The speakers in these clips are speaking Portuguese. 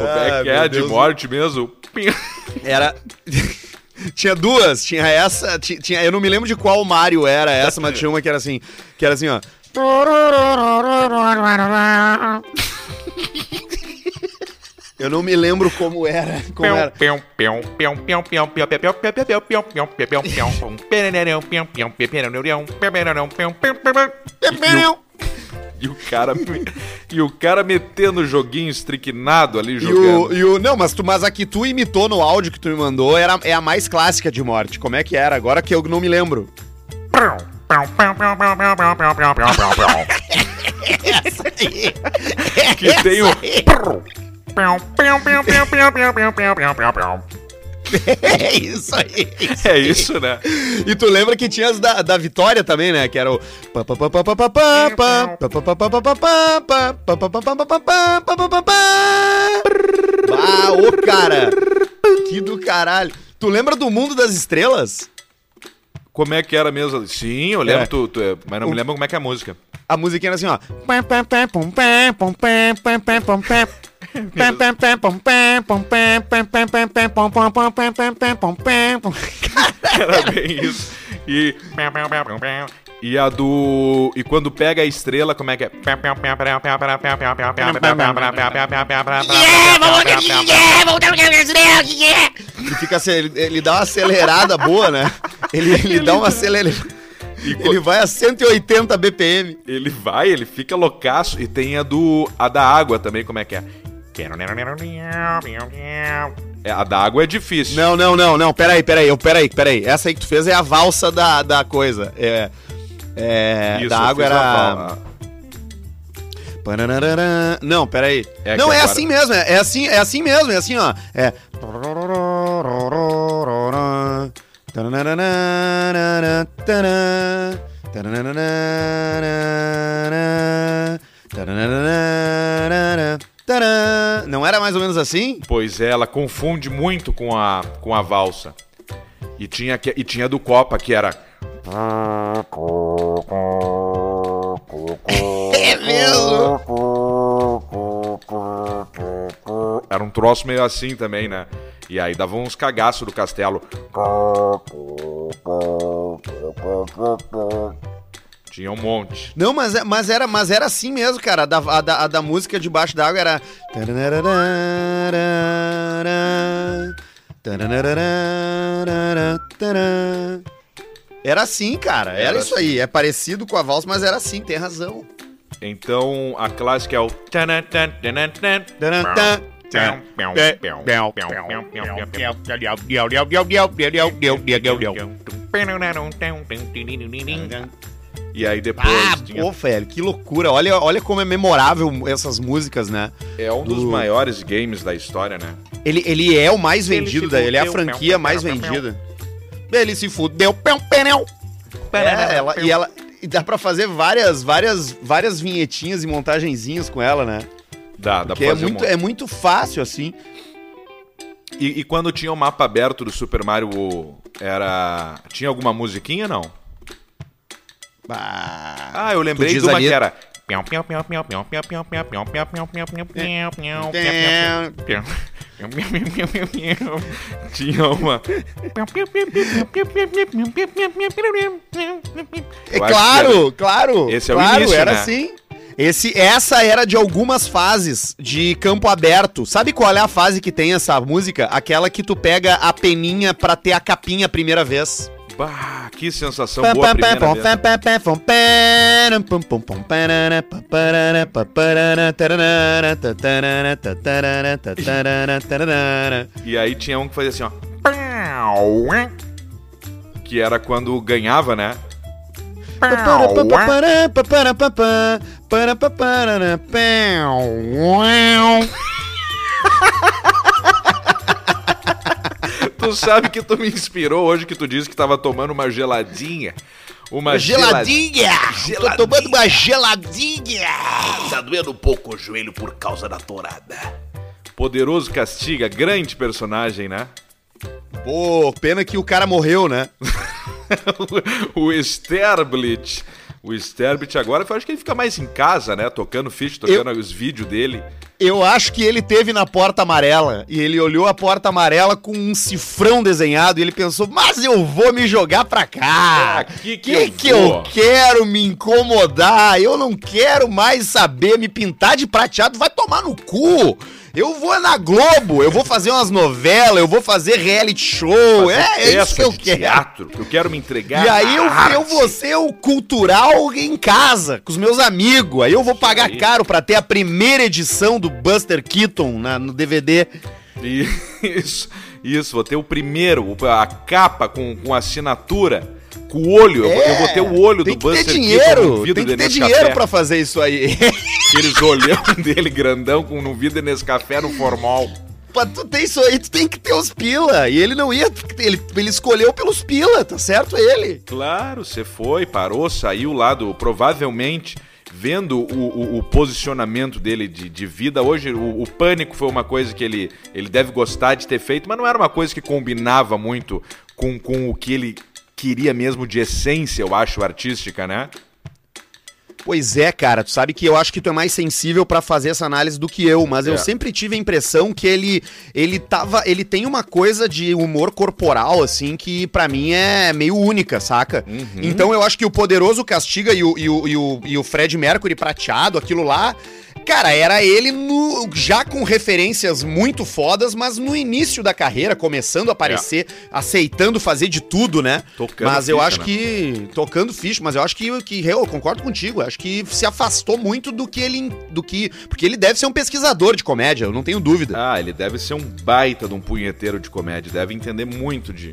Como é Ah, que é meu de Deus. morte mesmo? Era. tinha duas, tinha essa, ti- tinha, eu não me lembro de qual Mario era essa, mas tinha uma que era assim, que era assim, ó. Eu não me lembro como era, como era. E o cara, e o cara metendo o joguinho estricnado ali E jogando. o, e o. Não, mas, tu, mas a que tu imitou no áudio que tu me mandou era, é a mais clássica de morte. Como é que era? Agora que eu não me lembro. Que tem o. É isso aí. É isso, né? E tu lembra que tinha as da, da Vitória também, né? Que era o. Ah, ô cara! Que do caralho! Tu lembra do Mundo das Estrelas? Como é que era mesmo? Sim, eu lembro, É. tu, tu- mas não me lembro como é que é a música. A musiquinha era assim, ó. Era bem isso. E. E a do. E quando pega a estrela, como é que é? Ele fica assim, ele, ele dá uma acelerada boa, né? Ele, ele dá uma acelerada. Ele vai a 180 BPM. Ele vai, ele fica loucaço. E tem a do. A da água também, como é que é? É, a da água é difícil. Não, não, não, não. Peraí, peraí, peraí, peraí. Essa aí que tu fez é a valsa da, da coisa. É. É. Isso, da água era. Panararã. Não, peraí. É não, é agora- assim mesmo, é, é assim, é assim mesmo, é assim, ó. É. Não era mais ou menos assim? Pois é, ela confunde muito com a, com a valsa. E tinha, que- e tinha do Copa, que era. É mesmo? Era um troço meio assim também, né? E aí dava uns cagaços do castelo. Tinha um monte. Não, mas, é- mas, era, mas era assim mesmo, cara. A da, a da, a da música debaixo d'água era. Era assim, cara. Era, Era isso aí. É parecido com a valsa, mas era assim, tem razão. Então a clássica é o. E aí depois Ah, tinha- pô, velho, que loucura. Olha, olha como é memorável essas músicas, né? é um dos do- maiores games da história, né? Ele, ele é o mais Ele vendido, daí, ele é a franquia pão, mais pão, pão, vendida. Ele se fudeu, pão, penel. É, ela, e ela e dá pra fazer várias, várias, várias vinhetinhas e montagenzinhas com ela, né? Dá, dá Porque pra é fazer um muito, monte. é muito fácil, assim. E, e quando tinha o mapa aberto do Super Mario, era. Tinha alguma musiquinha, não? Ah, eu lembrei de uma que era. Tinha uma. É claro, claro. Esse é o claro, início, era né? assim. Esse, essa era de algumas fases de campo aberto. Sabe qual é a fase que tem essa música? Aquela que tu pega a peninha pra ter a capinha a primeira vez. Bah, que sensação boa a primeira vez. E aí tinha um que fazia assim, ó. Que era quando ganhava, né? Tu sabe que tu me inspirou hoje que tu disse que tava tomando uma geladinha. Uma Geladinha! Geladinha. Tô tomando uma geladinha! Tá doendo um pouco o joelho por causa da torada. Poderoso Castiga, grande personagem, né? Pô, pena que o cara morreu, né? o Sterblit. O Sterblit agora, eu acho que ele fica mais em casa, né? Tocando ficha, tocando os vídeos dele. Eu acho que ele teve na porta amarela e ele olhou a porta amarela com um cifrão desenhado e ele pensou: "Mas eu vou me jogar pra cá. É aqui que que eu que eu vou." quero me incomodar? Eu não quero mais saber me pintar de prateado, vai tomar no cu. Eu vou na Globo, eu vou fazer umas novelas, eu vou fazer reality show. é, é isso que eu quero. teatro. Eu quero me entregar. E aí eu, eu vou ser o cultural em casa, com os meus amigos. Aí eu vou pagar caro pra ter a primeira edição do Buster Keaton na- no DVD. Isso, isso, vou ter o primeiro, a capa com, com assinatura, com o olho. eu, vou, eu vou ter o olho É, do ter Buster Keaton dinheiro, no vidro tem que ter dinheiro pra fazer isso aí. Aqueles olhão dele grandão com no vidro de Nescafé no formal. pra tu ter isso aí, tu tem que ter os pila. E ele não ia, ele, ele escolheu pelos pila, tá certo ele? Claro, você foi, parou, saiu lá do. Provavelmente, vendo o, o- o posicionamento dele de, de vida, hoje o, o pânico foi uma coisa que ele, ele deve gostar de ter feito, mas não era uma coisa que combinava muito com, com o que ele queria mesmo de essência, eu acho, artística, né? Pois é, cara, tu sabe que eu acho que tu é mais sensível pra fazer essa análise do que eu, mas eu É. sempre tive a impressão que ele ele tava, ele tem uma coisa de humor corporal assim que pra mim é meio única, saca? Uhum. Então eu acho que o Poderoso Castiga e o, e o, e o, e o Fred Mercury prateado, aquilo lá, cara, era ele no, já com referências muito fodas, mas no início da carreira, começando a aparecer, aceitando fazer de tudo, né? É. Tocando mas eu ficha, acho né? que tocando ficha, mas eu acho que, que eu concordo contigo, eu acho que se afastou muito do que ele do que, porque ele deve ser um pesquisador de comédia, eu não tenho dúvida. Ah, ele deve ser um baita de um punheteiro de comédia, deve entender muito de,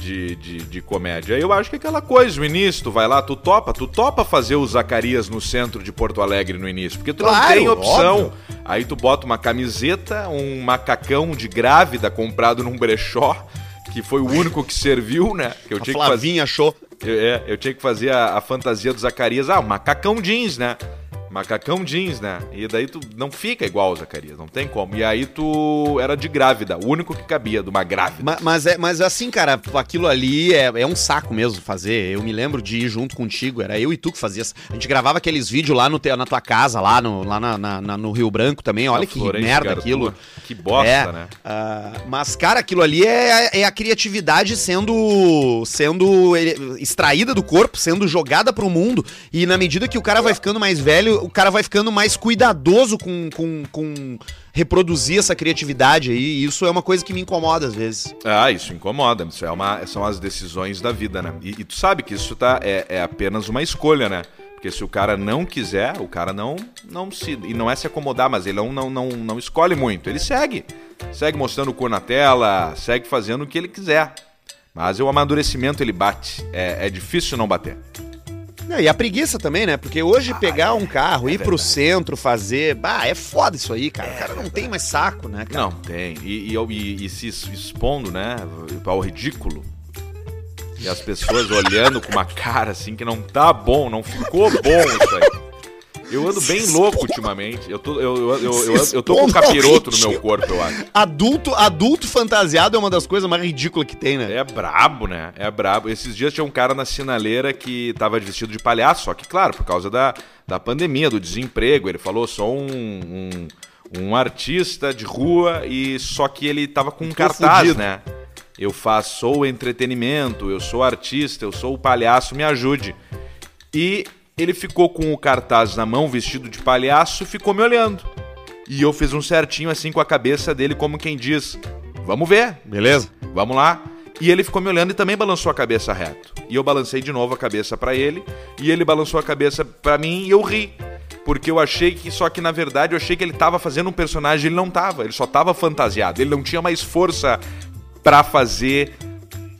de, de, de comédia. Eu acho que é aquela coisa, o início, tu vai lá, tu topa, tu topa fazer o Zacarias no centro de Porto Alegre no início, porque tu não Claro, tem opção. óbvio. Aí tu bota uma camiseta, um macacão de grávida comprado num brechó, que foi o único que serviu, né? Que eu a tinha que fazer. Flavinha achou. Eu, é, eu tinha que fazer a, a fantasia do Zacarias. Ah, macacão jeans, né? Macacão jeans, né? E daí tu não fica igual o Zacarias, não tem como. E aí tu era de grávida, o único que cabia de uma grávida. Ma- Mas, é, mas assim, cara, aquilo ali é, é um saco mesmo fazer. Eu me lembro de ir junto contigo, era eu e tu que fazia. A gente gravava aqueles vídeos lá no te- na tua casa, lá no, lá na, na- na- no Rio Branco também. Olha que merda Gartua. aquilo. Que bosta, É, né? ah, mas, cara, aquilo ali é, é a criatividade sendo, sendo extraída do corpo, sendo jogada pro mundo. E na medida que o cara vai ficando mais velho, o cara vai ficando mais cuidadoso com, com, com reproduzir essa criatividade aí. E isso é uma coisa que me incomoda às vezes. Ah, isso incomoda. Isso é uma, são as decisões da vida, né? E, e tu sabe que isso tá, é, é apenas uma escolha, né? Porque se o cara não quiser, o cara não, não se. E não é se acomodar, mas ele não, não, não, não escolhe muito. Ele segue. Segue mostrando o cu na tela, segue fazendo o que ele quiser. Mas o amadurecimento ele bate. É, é difícil não bater. É, e a preguiça também, né? Porque hoje pegar um carro, ir pro centro, fazer. Bah, é foda isso aí, cara. O cara não tem mais saco, né, cara? Não, tem. E, e, e- e se expondo, né? Ao ridículo. E as pessoas olhando com uma cara assim que não tá bom, não ficou bom isso aí. Eu ando bem louco ultimamente. Eu tô, eu, eu, eu, eu, eu tô com um capiroto no meu corpo, eu acho. Adulto, adulto fantasiado é uma das coisas mais ridículas que tem, né? É brabo, né? É brabo. Esses dias tinha um cara na sinaleira que tava vestido de palhaço, só que, claro, por causa da, da pandemia, do desemprego. Ele falou, sou um, um, um artista de rua e só que ele tava com um cartaz, fudido. né? Eu faço entretenimento, eu sou artista, eu sou o palhaço, me ajude. E ele ficou com o cartaz na mão, vestido de palhaço, e ficou me olhando. E eu fiz um certinho assim com a cabeça dele, como quem diz: Vamos ver, Beleza? Vamos lá. E ele ficou me olhando e também balançou a cabeça reto. E eu balancei de novo a cabeça pra ele, e ele balançou a cabeça pra mim e eu ri. Porque eu achei que, só que na verdade eu achei que ele tava fazendo um personagem, ele não tava, ele só tava fantasiado, ele não tinha mais força pra fazer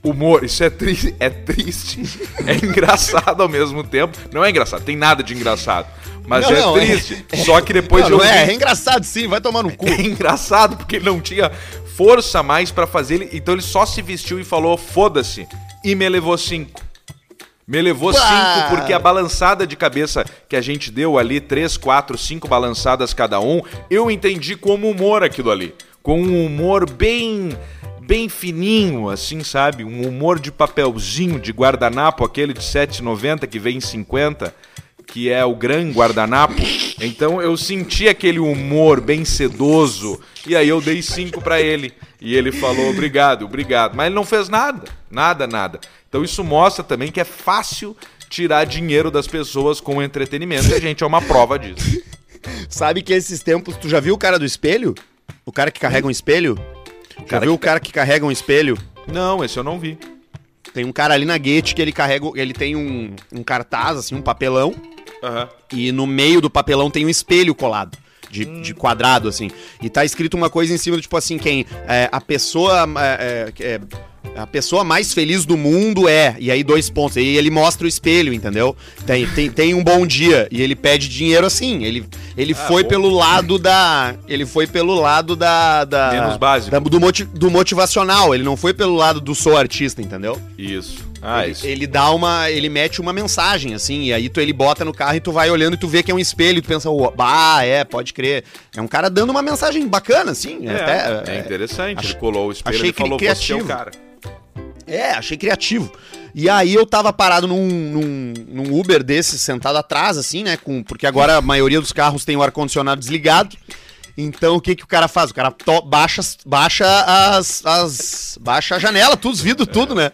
humor. Isso é, tri é triste, é engraçado ao mesmo tempo. Não é engraçado, tem nada de engraçado, mas Não, é não, é- triste. Só que depois não, eu não é, é engraçado sim, vai tomar no cu. É engraçado porque ele não tinha força mais pra fazer, ele- então ele só se vestiu e falou foda-se e me levou cinco. Me levou cinco porque a balançada de cabeça que a gente deu ali, três, quatro, cinco balançadas cada um, eu entendi como humor aquilo ali. Com um humor bem bem fininho, assim, sabe? Um humor de papelzinho, de guardanapo, aquele de 7,90 que vem em 50. que é o Gran Guardanapo. Então eu senti aquele humor bem sedoso e aí eu dei cinco pra ele. E ele falou obrigado, obrigado. Mas ele não fez nada, nada, nada. Então isso mostra também que é fácil tirar dinheiro das pessoas com entretenimento. E a gente é uma prova disso. Sabe que esses tempos, tu já viu o cara do espelho? O cara que carrega um espelho? Já viu que o cara que carrega um espelho? Não, esse eu não vi. Tem um cara ali na Gate que ele carrega, ele tem um, um cartaz, assim, um papelão, Aham. e no meio do papelão tem um espelho colado. De, de quadrado, assim. E tá escrito uma coisa em cima, do tipo assim, quem. é, a pessoa. é, é, a pessoa mais feliz do mundo é. E aí, dois pontos. E ele mostra o espelho, entendeu? Tem, tem, tem um bom dia. E ele pede dinheiro assim. Ele, ele foi bom. pelo lado da. Ele foi pelo lado da. da Menos básico. da- do, moti- do motivacional. Ele não foi pelo lado do sou artista, entendeu? Isso. Ah, ele, isso. ele dá uma. Ele mete uma mensagem, assim, e aí tu, ele bota no carro e tu vai olhando e tu vê que é um espelho, e tu pensa, "Ô, bah, é, pode crer. É um cara dando uma mensagem bacana, assim. É, até, é interessante. ach- ele colou o espelho e falou, cri- você é o criativo. cara. É, achei criativo. E aí eu tava parado num, num, num Uber desses, sentado atrás, assim, né? Com, porque agora a maioria dos carros tem o ar-condicionado desligado. Então o que que o cara faz? O cara to- baixa, baixa as, as. Baixa a janela, tudo, os vidros, tudo, né?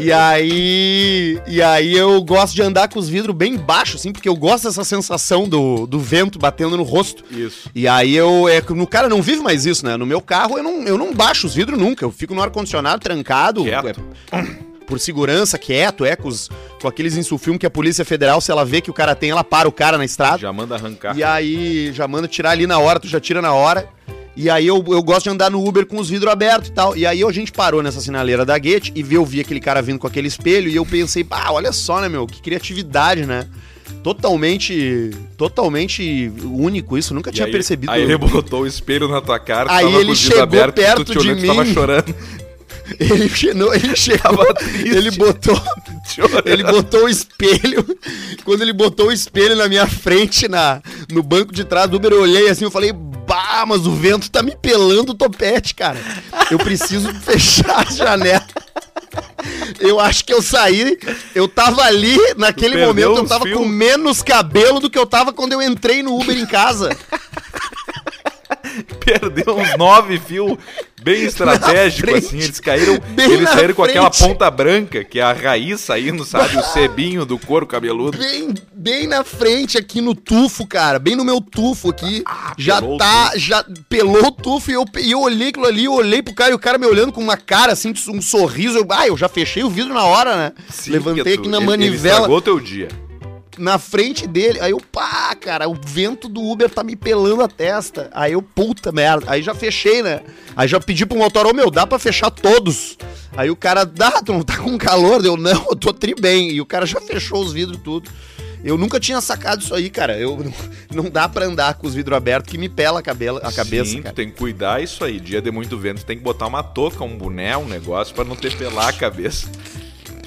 E aí. E aí eu gosto de andar com os vidros bem baixos, assim, porque eu gosto dessa sensação do, do vento batendo no rosto. Isso. E aí eu. É, que no cara não vive mais isso, né? No meu carro eu não, eu não baixo os vidros nunca. Eu fico no ar-condicionado trancado. Quieto. é, por segurança, quieto, é, com, os, com aqueles insufilmes que a Polícia Federal, se ela vê que o cara tem, ela para o cara na estrada. Já manda arrancar. E aí já manda tirar ali na hora, tu já tira na hora. E aí eu, eu gosto de andar no Uber com os vidros abertos e tal. E aí a gente parou nessa sinaleira da Guete e eu vi aquele cara vindo com aquele espelho e eu pensei, ah, olha só, né, meu, que criatividade, né? Totalmente, totalmente único isso, nunca E tinha aí- percebido. Aí ele botou o espelho na tua cara, Aí ele chegou abertos, perto tu te de tu tava mim. chorando. Ele, che- não, ele chegou, triste. ele botou, ele botou o espelho. Quando ele botou o espelho na minha frente, na, no banco de trás do Uber, eu olhei assim, eu falei, bah, mas o vento tá me pelando o topete, cara. Eu preciso fechar a janela. Eu acho que eu saí, eu tava ali, naquele momento, eu tava fios? com menos cabelo do que eu tava quando eu entrei no Uber em casa. Perdeu uns nove fios bem estratégico, frente. assim. Eles caíram. Eles saíram com aquela ponta branca, que é a raiz saindo, sabe? O sebinho do couro cabeludo. bem, bem na frente aqui no tufo, cara. Bem no meu tufo aqui. já Ah, o tá, já pelou o tufo e eu, e eu olhei aquilo ali, eu olhei pro cara e o cara me olhando com uma cara assim, um sorriso. Eu, ah, eu já fechei o vidro na hora, né? Sim, Levantei aqui na ele- Ele manivela estragou teu dia. Na frente dele. Aí eu, pá, cara, o vento do Uber tá me pelando a testa. Aí eu, puta merda. Aí já fechei, né? Aí já pedi pro motor, ô meu, dá pra fechar todos. Aí o cara, dá, tu não tá com calor? Eu, não, eu tô tri bem. E o cara já fechou os vidros tudo. Eu nunca tinha sacado isso aí, cara. Eu não, não dá pra andar com os vidros abertos que me pela a, cabela, a cabeça, Sim, tu cara. tem que cuidar isso aí. Dia de muito vento, tem que botar uma touca, um boné, um negócio pra não ter pelar a cabeça.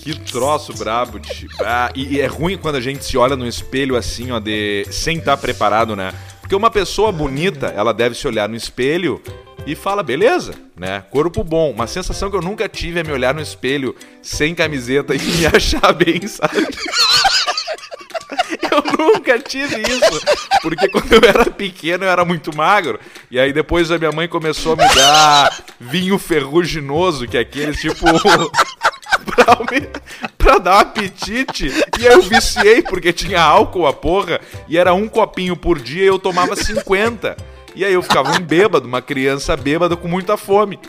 Que troço brabo, tio. Ah, e, e é ruim quando a gente se olha no espelho assim, ó, de sem estar preparado, né? Porque uma pessoa bonita, ela deve se olhar no espelho e fala, beleza, né? Corpo bom. Uma sensação que eu nunca tive é me olhar no espelho sem camiseta e me achar bem, sabe? Eu nunca tive isso. Porque quando eu era pequeno eu era muito magro. E aí depois a minha mãe começou a me dar vinho ferruginoso, que é aqueles tipo. Pra, dar um apetite. E eu viciei, porque tinha álcool a porra. E era um copinho por dia e eu tomava 50. E aí eu ficava um bêbado, uma criança bêbada com muita fome.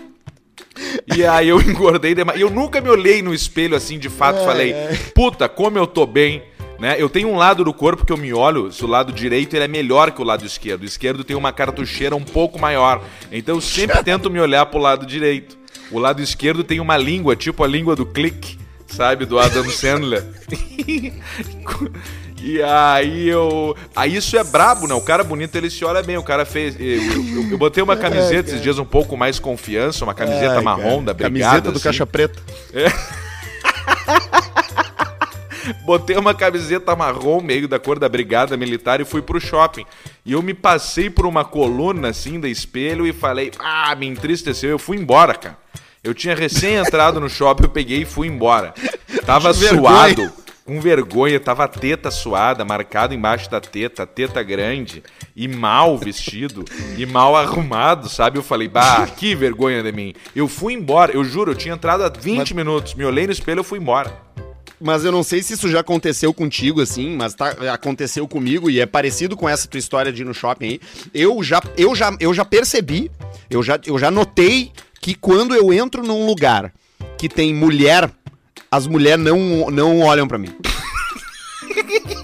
E aí eu engordei demais. Eu nunca me olhei no espelho assim, de fato, falei, puta, como eu tô bem. Né? Eu tenho um lado do corpo que eu me olho, o lado direito ele é melhor que o lado esquerdo. O esquerdo tem uma cartucheira um pouco maior. Então eu sempre tento me olhar pro lado direito. O lado esquerdo tem uma língua, tipo a língua do clique, sabe? Do Adam Sandler. E aí eu. Aí isso é brabo, né? O cara bonito ele se olha bem. O cara fez. Eu, eu- eu botei uma camiseta esses dias um pouco mais confiança, uma camiseta marrom cara. da brigada. Camiseta do assim. Caixa Preta. Botei uma camiseta marrom, meio da cor da brigada militar, e fui pro shopping. E eu me passei por uma coluna assim da espelho e falei, ah, me entristeceu. Eu fui embora, cara. Eu tinha recém entrado no shopping, eu peguei e fui embora. Tava suado. com vergonha, tava a teta suada, marcado embaixo da teta, teta grande, e mal vestido, e mal arrumado, sabe? Eu falei, bah, que vergonha de mim. Eu fui embora, eu juro, eu tinha entrado há 20 Mas- minutos, me olhei no espelho, eu fui embora. Mas eu não sei se isso já aconteceu contigo, assim, mas tá, aconteceu comigo e é parecido com essa tua história de ir no shopping aí. Eu já, eu já, eu já percebi, eu já, eu já notei que quando eu entro num lugar que tem mulher, as mulheres não, não olham pra mim.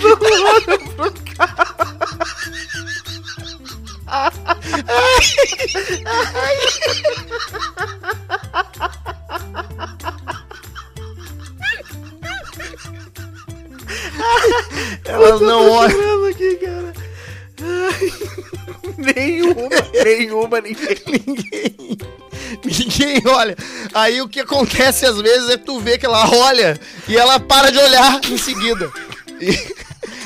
Elas não olham. aqui, cara. nenhuma, nenhuma, ninguém. Ninguém. Ninguém olha. Aí o que acontece às vezes é que tu vê que ela olha e ela para de olhar em seguida. E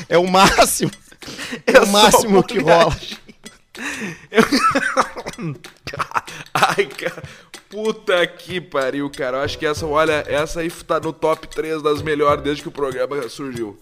é o máximo. É, o máximo que rola. Ai, cara. Puta que pariu, cara. Eu acho que essa, olha, essa aí tá no top 3 das melhores desde que o programa surgiu.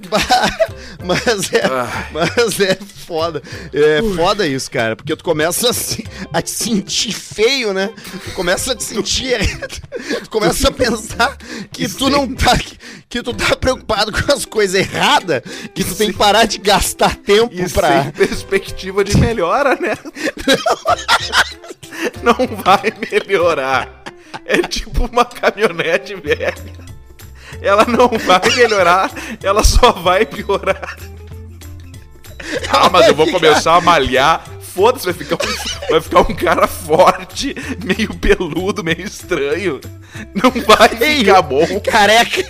Mas é, Ai. mas é foda. É foda isso, cara. Porque tu começa a, se- a te sentir feio, né? Tu começa a te sentir. tu começa a pensar que tu não tá. Que, que tu tá preocupado com as coisas erradas. Que tu tem que parar de gastar tempo E pra. sem perspectiva de melhora, né? Não vai melhorar. É tipo uma caminhonete velha. Ela não vai melhorar, ela só vai piorar. Ah, mas eu vou começar a malhar. Foda-se, vai ficar, um, vai ficar um cara forte, meio peludo, meio estranho. Não vai ficar bom. Careca.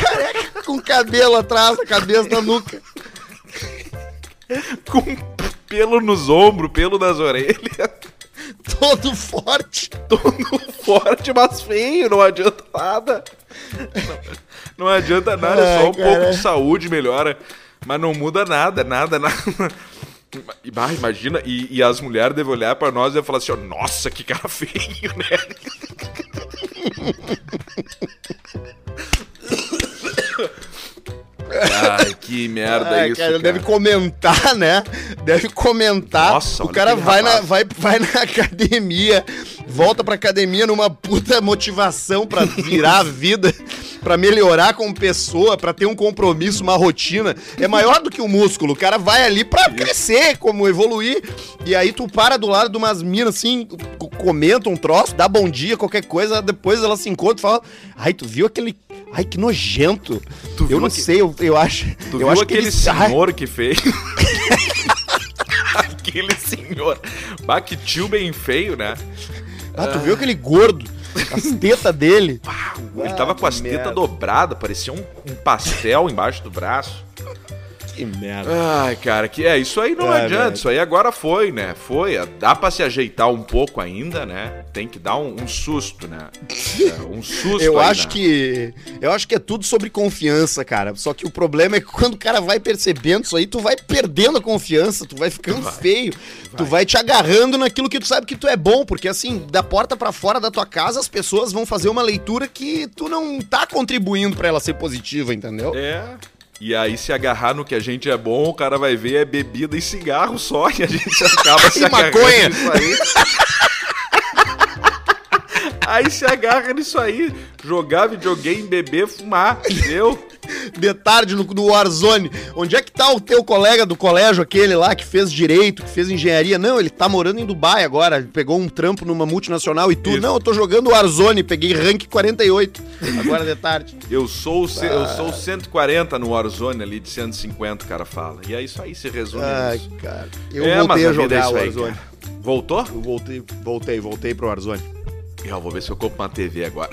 Careca com cabelo atrás da cabeça da nuca. Com pelo nos ombros, pelo nas orelhas. Todo forte. todo forte, mas feio, não adianta nada. Não, não adianta nada, é só Ai, um cara. pouco de saúde melhora, mas não muda nada, nada, nada. Imagina, e, e as mulheres devem olhar pra nós e falar assim, ó, nossa, que cara feio, né? Ai, que merda Ai, isso, cara, cara. deve comentar, né? Deve comentar. Nossa, o cara vai na, vai, vai na academia, volta pra academia numa puta motivação pra virar a vida, pra melhorar como pessoa, pra ter um compromisso, uma rotina. É maior do que o músculo. O cara vai ali pra crescer, como evoluir. E aí tu para do lado de umas minas assim, co- comenta um troço, dá bom dia, qualquer coisa, depois ela se encontra e fala: Ai, tu viu aquele. Ai, que nojento. Tu eu não sei, eu, eu acho. Tu eu viu acho aquele que ele- senhor que fez? aquele senhor. Bah, que tio bem feio, né? Ah, tu viu aquele gordo? As tetas dele. Ah, ele tava com as tetas dobradas, parecia um, um pastel embaixo do braço. Que merda. Ai, cara, que é, isso aí não É, adianta, velho. isso aí agora foi, né? Foi, dá pra se ajeitar um pouco ainda, né? Tem que dar um, um susto, né? É, um susto Eu acho né? que. Eu acho que é tudo sobre confiança, cara. Só que o problema é que quando o cara vai percebendo isso aí, tu vai perdendo a confiança, tu vai ficando feio. Tu vai te agarrando naquilo que tu sabe que tu é bom, porque assim, da porta pra fora da tua casa, as pessoas vão fazer uma leitura que tu não tá contribuindo pra ela ser positiva, entendeu? É. E aí, se agarrar no que a gente é bom, o cara vai ver é bebida e cigarro só, e a gente acaba se agarrando maconha. nisso aí. Aí se agarra nisso aí, jogar videogame, beber, fumar, entendeu? De tarde no, no Warzone. Onde é que tá o teu colega do colégio, aquele lá que fez direito, que fez engenharia? Não, ele tá morando em Dubai agora. Pegou um trampo numa multinacional e tudo. Isso. Não, eu tô jogando Warzone, peguei rank 48. Agora de tarde. Eu sou, o ce- eu sou o 140 no Warzone ali, de 150, o cara fala. E é isso aí, se resume Ai, nisso. cara. Eu É, voltei a é jogar isso aí, Warzone. cara. Voltou? Eu voltei, voltei, voltei pro Warzone. Eu vou ver se eu compro uma TV agora.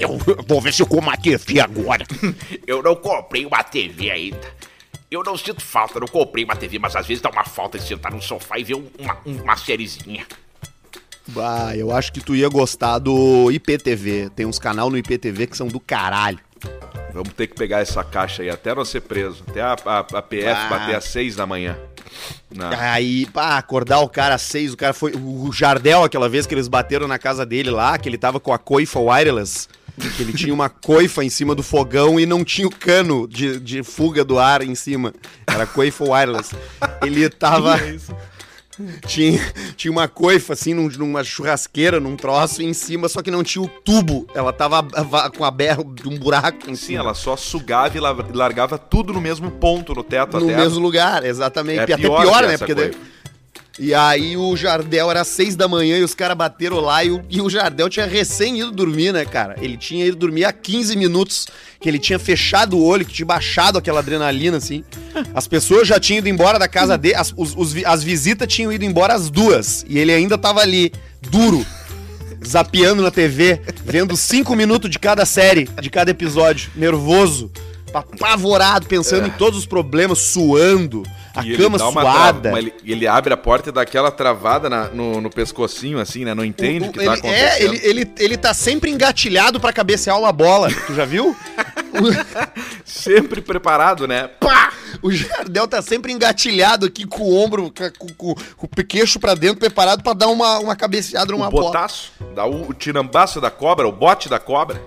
Eu vou ver se eu como uma TV agora. Eu não comprei uma TV ainda. Eu não sinto falta, não comprei uma TV, mas às vezes dá uma falta de sentar no sofá e ver um- uma, uma sériezinha. Bah, eu acho que tu ia gostar do IPTV. Tem uns canal no IPTV que são do caralho. Vamos ter que pegar essa caixa aí até nós ser preso. Até a, a, a PF Ah. bater às seis da manhã. Não. Aí, pá, acordar o cara às seis, o cara foi. O Jardel, aquela vez que eles bateram na casa dele lá, que ele tava com a coifa wireless. Que ele tinha uma coifa em cima do fogão e não tinha o cano de, de fuga do ar em cima. Era coifa wireless. Ele tava. Tinha, tinha uma coifa, assim, num- numa churrasqueira, num troço em cima, só que não tinha o tubo. Ela tava com a berra de um buraco em Sim, cima. ela só sugava e la- largava tudo no mesmo ponto, no teto No até. mesmo lugar, exatamente. É e até pior pior, que né? Porque daí-. E aí o Jardel era seis da manhã e os caras bateram lá e o, e o Jardel tinha recém ido dormir, né, cara? Ele tinha ido dormir há 15 minutos, que ele tinha fechado o olho, que tinha baixado aquela adrenalina, assim. As pessoas já tinham ido embora da casa dele, as, os- os as visitas tinham ido embora às duas. E ele ainda tava ali, duro, zapeando na TV, vendo cinco minutos de cada série, de cada episódio, nervoso, apavorado, pensando em todos os problemas, suando, a E ele cama dá suada. trava- ele, ele abre a porta e dá aquela travada na- no, no pescocinho, assim, né? Não entende o, que ele, tá É, acontecendo. ele, ele, ele tá sempre engatilhado pra cabecear uma bola. Tu já viu? Sempre preparado, né? Pá! O Jardel tá sempre engatilhado aqui com o ombro, com, com- com o queixo pra dentro, preparado pra dar uma, uma cabeceada numa o bola. botaço, dá o, o tirambaço da cobra, o bote da cobra.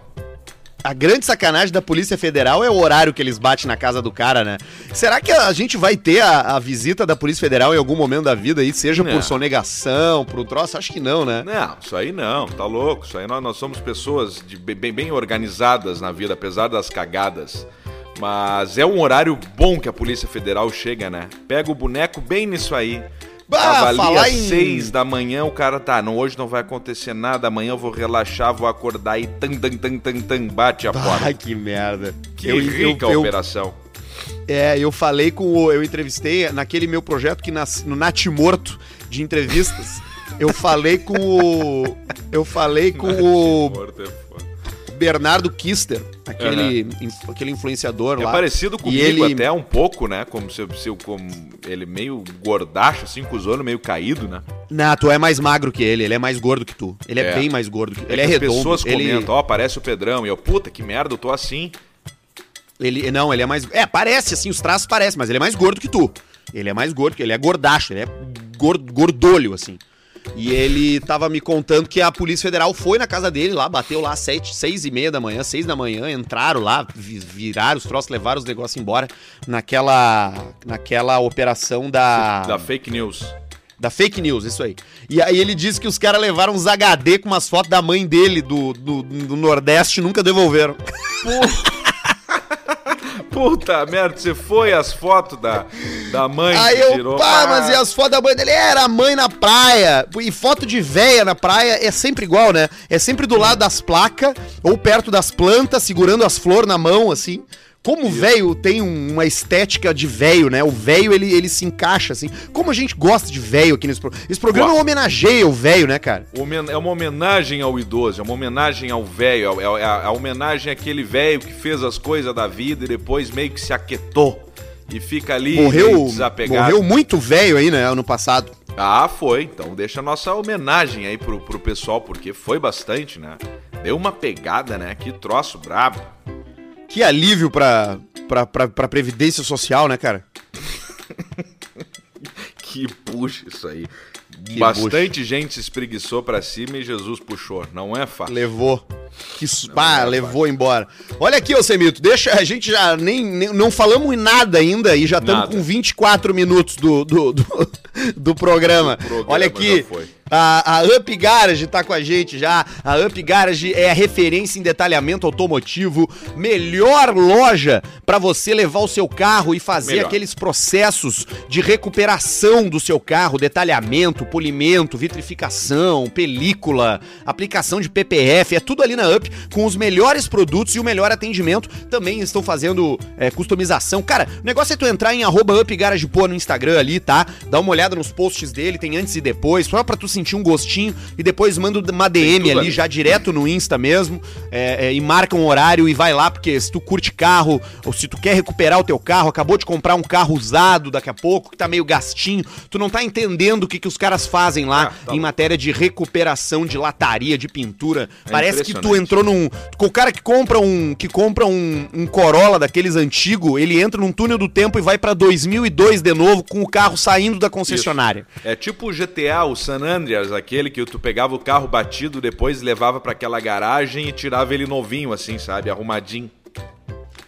A grande sacanagem da Polícia Federal é o horário que eles batem na casa do cara, né? Será que a gente vai ter a, a visita da Polícia Federal em algum momento da vida aí, seja Não. por sonegação, por troço? Acho que não, né? Não, isso aí não, tá louco. Isso aí nós, nós somos pessoas de bem, bem organizadas na vida, apesar das cagadas. Mas é um horário bom que a Polícia Federal chega, né? Pega o boneco bem nisso aí. Bah, Avalia às em- seis da manhã, o cara tá, não, hoje não vai acontecer nada, amanhã eu vou relaxar, vou acordar e tan, tan, tan, tan, tan, bate a porta. Ai, que merda. Que rica a operação. É, eu falei com o. Eu entrevistei naquele meu projeto que nas, no Natimorto de entrevistas. Eu falei com o. Eu falei com o Morto é foda. Bernardo Kister, aquele, inf- aquele influenciador É lá. parecido E comigo ele- até um pouco, né? Como se, se eu como ele meio gordacho, assim, com os olhos meio caído, né? Não, tu é mais magro que ele, ele é mais gordo que tu. Ele é, É. bem mais gordo que Ele é que as redondo. pessoas ele, comentam, ó, parece o Pedrão. E eu, puta, que merda, eu tô assim. ele. Não, ele é mais. É, parece assim, os traços parecem, mas ele é mais gordo que tu. Ele é mais gordo que ele é gordacho, ele é gor- gordolho, assim. E ele tava me contando que a Polícia Federal foi na casa dele lá, bateu lá às sete, seis e meia da manhã, seis da manhã, entraram lá, vi- viraram os troços, levaram os negócios embora naquela, naquela operação da, Da fake news. da fake news, isso aí. E aí ele disse que os caras levaram uns HD com umas fotos da mãe dele do, do, do Nordeste e nunca devolveram. Puta merda, você foi as fotos da, da mãe Aí que eu, tirou. pá, Ah, mas e as fotos da mãe dele? Era a mãe na praia. E foto de véia na praia é sempre igual, né? É sempre do lado das placas ou perto das plantas, segurando as flores na mão, assim. Como o velho tem um- uma estética de velho, né? O velho, ele, ele se encaixa, assim. Como a gente gosta de velho aqui nesse programa. Esse programa Gosto. homenageia o velho, né, cara? É uma homenagem ao idoso, é uma homenagem ao velho, é, é a, a homenagem àquele velho que fez as coisas da vida e depois meio que se aquietou e fica ali Morreu, desapegado. morreu muito velho aí, né, ano passado. Ah, foi. Então deixa a nossa homenagem aí pro, pro pessoal, porque foi bastante, né? Deu uma pegada, né? Que troço brabo. Que alívio pra, pra, pra, pra Previdência Social, né, cara? Que puxa isso aí. Que Bastante gente se espreguiçou pra cima e Jesus puxou. Não é fácil. Levou. Que pá, é, levou embora. Olha aqui, ô Semito, deixa. A gente já nem, nem- não falamos em nada ainda e já estamos com 24 minutos do, do, do, do programa. Olha aqui. A, a Up Garage tá com a gente já. A Up Garage é a referência em detalhamento automotivo, melhor loja para você levar o seu carro e fazer Melhor. aqueles processos de recuperação do seu carro, detalhamento, polimento, vitrificação, película, aplicação de PPF, é tudo ali na Up com os melhores produtos e o melhor atendimento. Também estão fazendo é, customização. Cara, o negócio é tu entrar em arroba Up Garage Pô no Instagram ali, tá? Dá uma olhada nos posts dele, tem antes e depois, só pra tu sentir sentir um gostinho e depois manda uma DM ali, ali. já direto no Insta mesmo, é, é, e marca um horário e vai lá, porque se tu curte carro, ou se tu quer recuperar o teu carro, acabou de comprar um carro usado daqui a pouco, que tá meio gastinho, tu não tá entendendo o que, que os caras fazem lá Ah, tá em bom. matéria de recuperação de lataria, de pintura. É Parece que tu entrou num. O cara que compra um que compra um, um Corolla daqueles antigo, ele entra num túnel do tempo e vai pra 2002 de novo com o carro saindo da concessionária. É tipo o GTA, o San Andreas, aquele que tu pegava o carro batido, depois levava pra aquela garagem e tirava ele novinho, assim, sabe? Arrumadinho.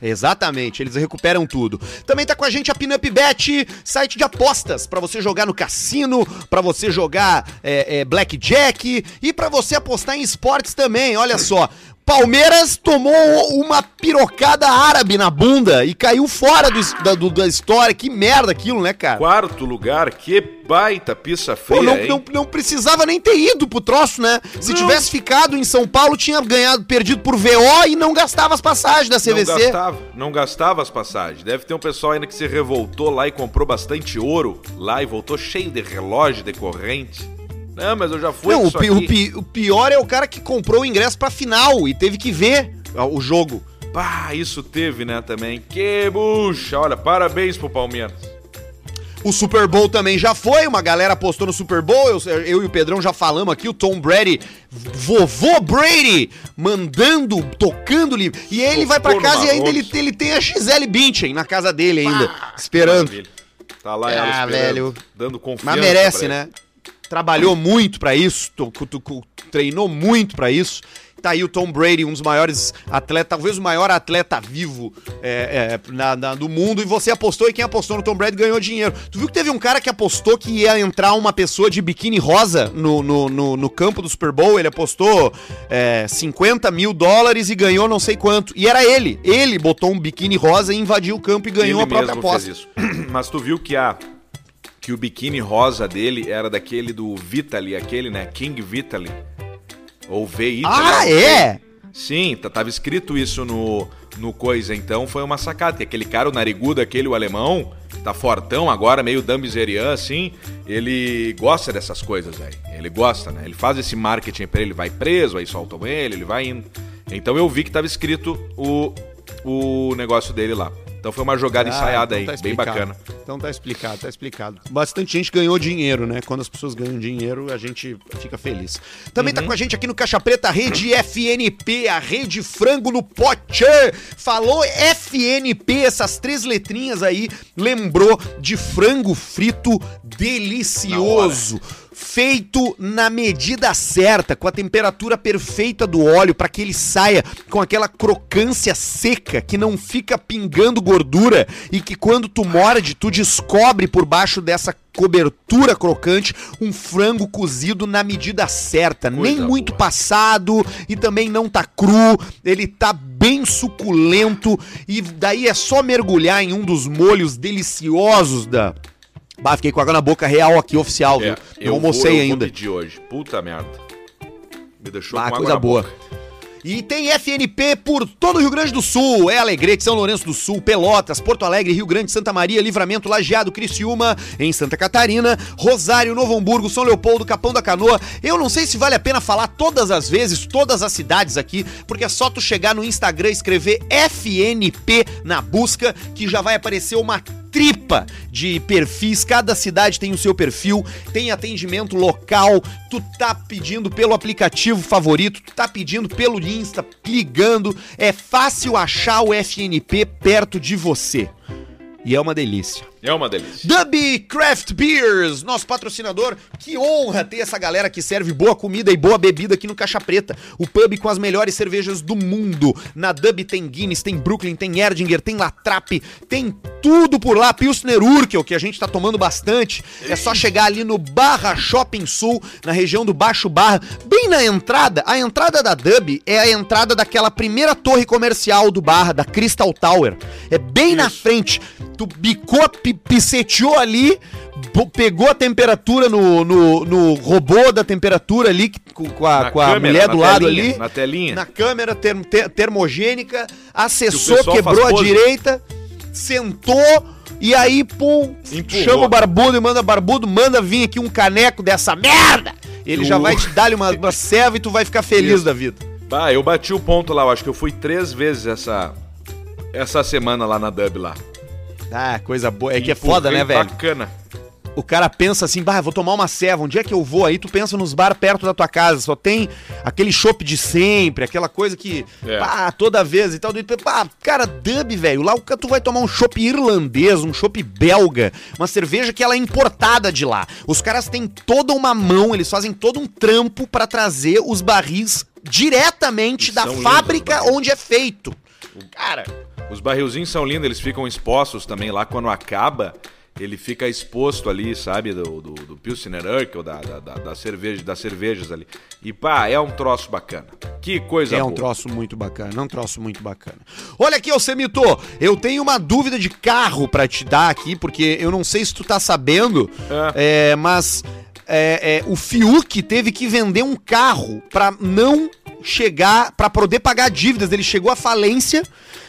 Exatamente, eles recuperam tudo. Também tá com a gente a Pinup Bet, site de apostas, pra você jogar no cassino, pra você jogar é, é, blackjack e pra você apostar em esportes também. Olha só, Palmeiras tomou uma pirocada árabe na bunda e caiu fora do, da, do- da história. Que merda aquilo, né, cara? Quarto lugar, que baita pista Pô, feia, não, hein? não, não precisava nem ter ido pro troço, né? Se Não. tivesse ficado em São Paulo, tinha ganhado, perdido por VO e não gastava as passagens da Não CVC. gastava, não gastava as passagens. Deve ter um pessoal ainda que se revoltou lá e comprou bastante ouro lá e voltou cheio de relógio, de corrente. Não, mas eu já fui Não, com o, isso pi- o pi- o pior é o cara que comprou o ingresso pra final e teve que ver o jogo. Pá, isso teve, né, também. Que bucha. Olha, parabéns pro Palmeiras. O Super Bowl também já foi, uma galera apostou no Super Bowl, eu, eu e o Pedrão já falamos aqui, o Tom Brady, vovô Brady, mandando, tocando-lhe, e aí ele vai pra Tocou casa e ainda ele, ele tem a Gisele Bündchen na casa dele ainda, esperando. Tá lá ela Ah, esperando, velho. dando confiança. Mas merece, pra ele. Trabalhou muito pra isso, treinou muito pra isso. Tá aí o Tom Brady, um dos maiores atletas, talvez o maior atleta vivo é, é, na- na- do mundo. E você apostou e quem apostou no Tom Brady ganhou dinheiro. Tu viu que teve um cara que apostou que ia entrar uma pessoa de biquíni rosa no, no, no- no campo do Super Bowl? Ele apostou é, 50 mil dólares e ganhou não sei quanto. E era ele. Ele botou um biquíni rosa e invadiu o campo e ganhou Ele a própria mesmo aposta. fez isso. Mas tu viu que a que o biquíni rosa dele era daquele do Vitaly, aquele, né? King Vitaly. Ou V Ah, é? Sim, tá- tava escrito isso no, no coisa, então foi uma sacada. que Aquele cara, o narigudo, aquele, o alemão, tá fortão agora, meio Dambizerian, assim, ele gosta dessas coisas, velho. Ele gosta, né? Ele faz esse marketing pra ele, vai preso, aí soltam ele, ele vai indo. Então eu vi que tava escrito o, o negócio dele lá. Então foi uma jogada ensaiada então aí, tá bem explicado. bacana. Então tá explicado, tá explicado. Bastante gente ganhou dinheiro, né? Quando as pessoas ganham dinheiro, a gente fica feliz. Também Uhum. tá com a gente aqui no Caixa Preta a rede FNP, a rede frango no pote. Falou FNP, essas três letrinhas aí, lembrou de frango frito delicioso. Feito na medida certa, com a temperatura perfeita do óleo, para que ele saia com aquela crocância seca que não fica pingando gordura e que quando tu morde, tu descobre por baixo dessa cobertura crocante um frango cozido na medida certa, Coisa nem muito boa. passado e também não tá cru, ele tá bem suculento e daí é só mergulhar em um dos molhos deliciosos da Bah, fiquei com água na boca real aqui, oficial, viu? É, Não almocei vou, eu ainda. Vou pedir hoje. Puta merda. Me deixou Ah, com água coisa na boa. boca. E tem FNP por todo o Rio Grande do Sul. É Alegrete, São Lourenço do Sul, Pelotas, Porto Alegre, Rio Grande, Santa Maria, Livramento, Lajeado, Criciúma, em Santa Catarina, Rosário, Novo Hamburgo, São Leopoldo, Capão da Canoa. Eu não sei se vale a pena falar todas as vezes, todas as cidades aqui, porque é só tu chegar no Instagram e escrever FNP na busca, que já vai aparecer uma tripa de perfis, cada cidade tem o seu perfil, tem atendimento local, tu tá pedindo pelo aplicativo favorito, tu tá pedindo pelo Insta, ligando, é fácil achar o FNP perto de você. E é uma delícia. É uma delícia. Dub Craft Beers, nosso patrocinador. Que honra ter essa galera que serve boa comida e boa bebida aqui no Caixa Preta. O pub com as melhores cervejas do mundo. Na Dub tem Guinness, tem Brooklyn, tem Erdinger, tem Latrap, tem tudo por lá. Pilsner Urkel, que a gente tá tomando bastante. É só chegar ali no Barra Shopping Sul, na região do Baixo Barra, bem na entrada. A entrada da Dub é a entrada daquela primeira torre comercial do Barra, da Crystal Tower. É bem na frente. Tu bicou, piceteou ali, pegou a temperatura no, no, no robô da temperatura ali, que- com, a, com a câmera, mulher do lado telinha, ali. na telinha. Na câmera term- ter- termogênica, acessou, pessoal quebrou a pose. direita, sentou. E aí, pum, Empurrou. chama o barbudo e manda barbudo, manda vir aqui um caneco dessa merda Ele já vai te dar uma, uma ceva e tu vai ficar feliz Isso. da vida. Bah, eu bati o ponto lá, eu acho que eu fui três vezes essa, essa semana lá na Dub lá. Ah, coisa boa. É que é foda, né, velho? Bacana. O cara pensa assim, bah, vou tomar uma ceva, onde é que eu vou? Aí tu pensa nos bar perto da tua casa, só tem aquele chopp de sempre, aquela coisa que, É. pá, toda vez e tal. Pá, cara, dub, velho, lá tu vai tomar um chopp irlandês, um chopp belga, uma cerveja que ela é importada de lá. Os caras têm toda uma mão, eles fazem todo um trampo pra trazer os barris diretamente da lindos fábrica os barris. onde é feito. Cara, Os barrilzinhos são lindos, eles ficam expostos também lá quando acaba. Ele fica exposto ali, sabe, do, do, do Pilsner Urquell, da, da, da, da cerveja, das cervejas ali. E pá, é um troço bacana. Que coisa É um boa. troço muito bacana, é um troço muito bacana. Olha aqui, ô Semito, eu tenho uma dúvida de carro pra te dar aqui, porque eu não sei se tu tá sabendo, é, mas é, é, o Fiuk teve que vender um carro pra não chegar, pra poder pagar dívidas. Ele chegou à falência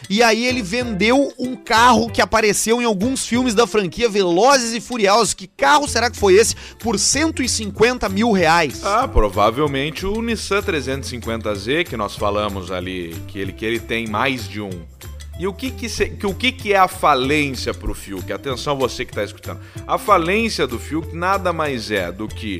e aí ele vendeu um carro que apareceu em alguns filmes da franquia Velozes e Furiosos. Que carro será que foi esse? Por 150 mil reais. Ah, provavelmente o Nissan 350Z que nós falamos ali, que ele, que ele tem mais de um. E o que que, se- que, o que que é a falência pro Fiuk? Atenção você que tá escutando. A falência do Fiuk nada mais é do que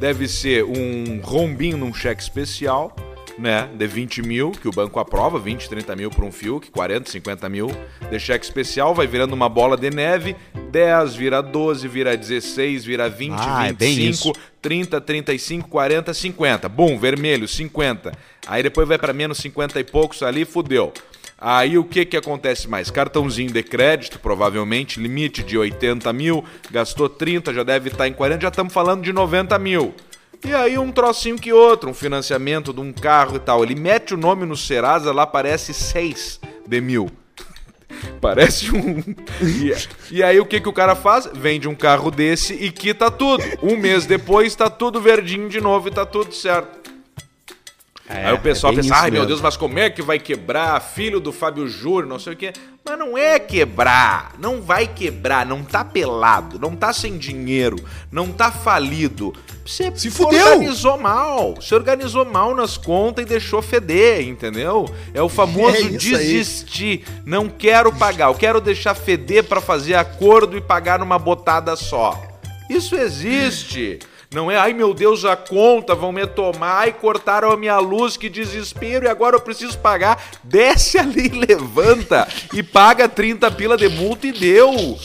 deve ser um rombinho num cheque especial, né? De 20 mil, que o banco aprova, 20, 30 mil para um Fiuk, 40, 50 mil de cheque especial, vai virando uma bola de neve, 10 vira 12, vira 16, vira 20, Ah, é bem 25, isso. 30, 35, 40, 50. Bum, vermelho, 50. Aí depois vai para menos 50 e poucos ali, fudeu. Aí o que que acontece mais? Cartãozinho de crédito, provavelmente, limite de 80 mil, gastou 30, já deve estar em 40, já estamos falando de 90 mil. E aí um trocinho que outro, um financiamento de um carro e tal. Ele mete o nome no Serasa, lá parece 6 de mil. Parece um. E, e aí o que, que o cara faz? Vende um carro desse e quita tudo. Um mês depois tá tudo verdinho de novo e tá tudo certo. Aí o pessoal é pensa, ai meu mesmo." Deus, mas como é que vai quebrar? Filho do Fábio Júnior, não sei o quê. Mas não é quebrar, não vai quebrar, não tá pelado, não tá sem dinheiro, não tá falido. Você Se fudeu. organizou mal, se organizou mal nas contas e deixou feder, entendeu? É o famoso É isso aí. desistir. Não quero pagar, eu quero deixar feder pra fazer acordo e pagar numa botada só. Isso existe. Não é, ai meu Deus, a conta, vão me tomar, ai cortaram a minha luz, que desespero, e agora eu preciso pagar. Desce ali, levanta e paga 30 pila de multa e deu.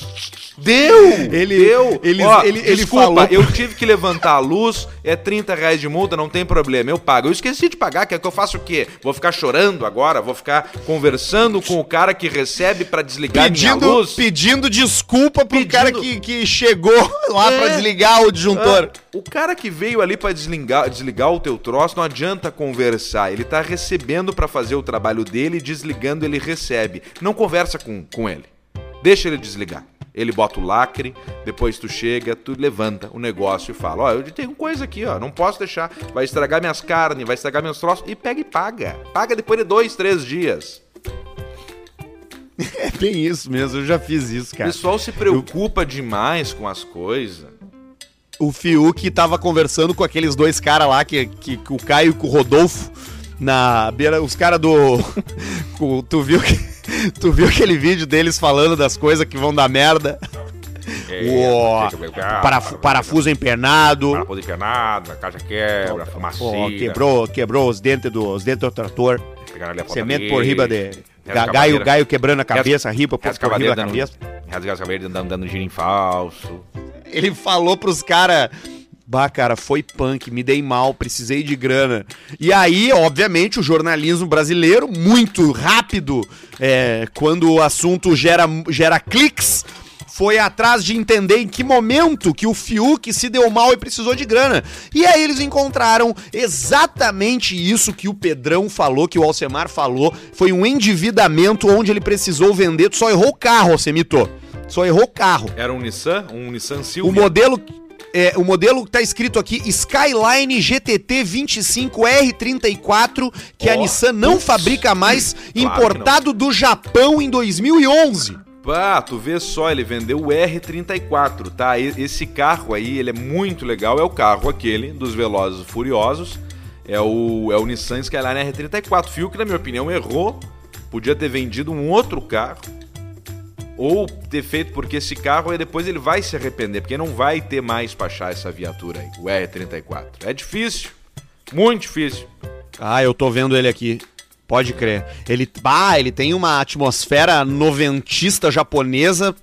Deu! Ele- deu! ele- Ó, ele- ele desculpa, falou- eu tive que levantar a luz, é 30 reais de multa, não tem problema, eu pago. Eu esqueci de pagar, quer que eu faça o quê? Vou ficar chorando agora? Vou ficar conversando com o cara que recebe pra desligar minha Pedindo, luz? pedindo desculpa pro Pedindo- cara que, que chegou lá É. pra desligar o disjuntor. Ah, o cara que veio ali pra desligar, desligar o teu troço, não adianta conversar. Ele tá recebendo pra fazer o trabalho dele e desligando ele recebe. Não conversa com, com ele. Deixa ele desligar. Ele bota o lacre, depois tu chega, tu levanta o negócio e fala: Ó, eu tenho coisa aqui, ó, não posso deixar, vai estragar minhas carnes, vai estragar meus troços. E pega e paga. Paga depois de dois, três dias. É bem isso mesmo, eu já fiz isso, O cara. pessoal se preocupa demais com as coisas. O Fiuk tava conversando com aqueles dois caras lá, que, que, que o Caio e o Rodolfo, na beira, os caras do... tu, viu que, tu viu aquele vídeo deles falando das coisas que vão dar merda? Ó, paraf- parafuso empenado, Parafuso encanado, a caixa quebra, fumacinha. quebrou, quebrou os dentes do, os dentes do trator, portaria, por riba de... Gaio, gaio quebrando a cabeça, riba por, por riba da cabeça. rasgar as caveiras dando, dando giro em falso. Ele falou pros caras. Bah, cara, foi punk, me dei mal, precisei de grana. E aí, obviamente, o jornalismo brasileiro, muito rápido, é, quando o assunto gera, gera cliques, foi atrás de entender em que momento que o Fiuk se deu mal e precisou de grana. E aí eles encontraram exatamente isso que o Pedrão falou, que o Alcemar falou. Foi um endividamento onde ele precisou vender. Tu só errou o carro, Alcemito. Só errou o carro. Era um Nissan, um Nissan O Silvia. modelo é, o modelo que tá escrito aqui Skyline GTT 25 R34 que a Ó, Nissan não putz, fabrica mais, claro importado do Japão em 2011. Pá, tu vê só, ele vendeu o R34, tá? Esse carro aí, ele é muito legal, é o carro aquele dos Velozes Furiosos. É o, é o Nissan Skyline R34. Fio que, na minha opinião, errou. Podia ter vendido um outro carro. Ou ter feito, porque esse carro aí depois ele vai se arrepender, porque não vai ter mais pra achar essa viatura aí, o R34. É difícil. Muito difícil. Ah, eu tô vendo ele aqui. Pode crer. Ele, ah, ele tem uma atmosfera noventista japonesa.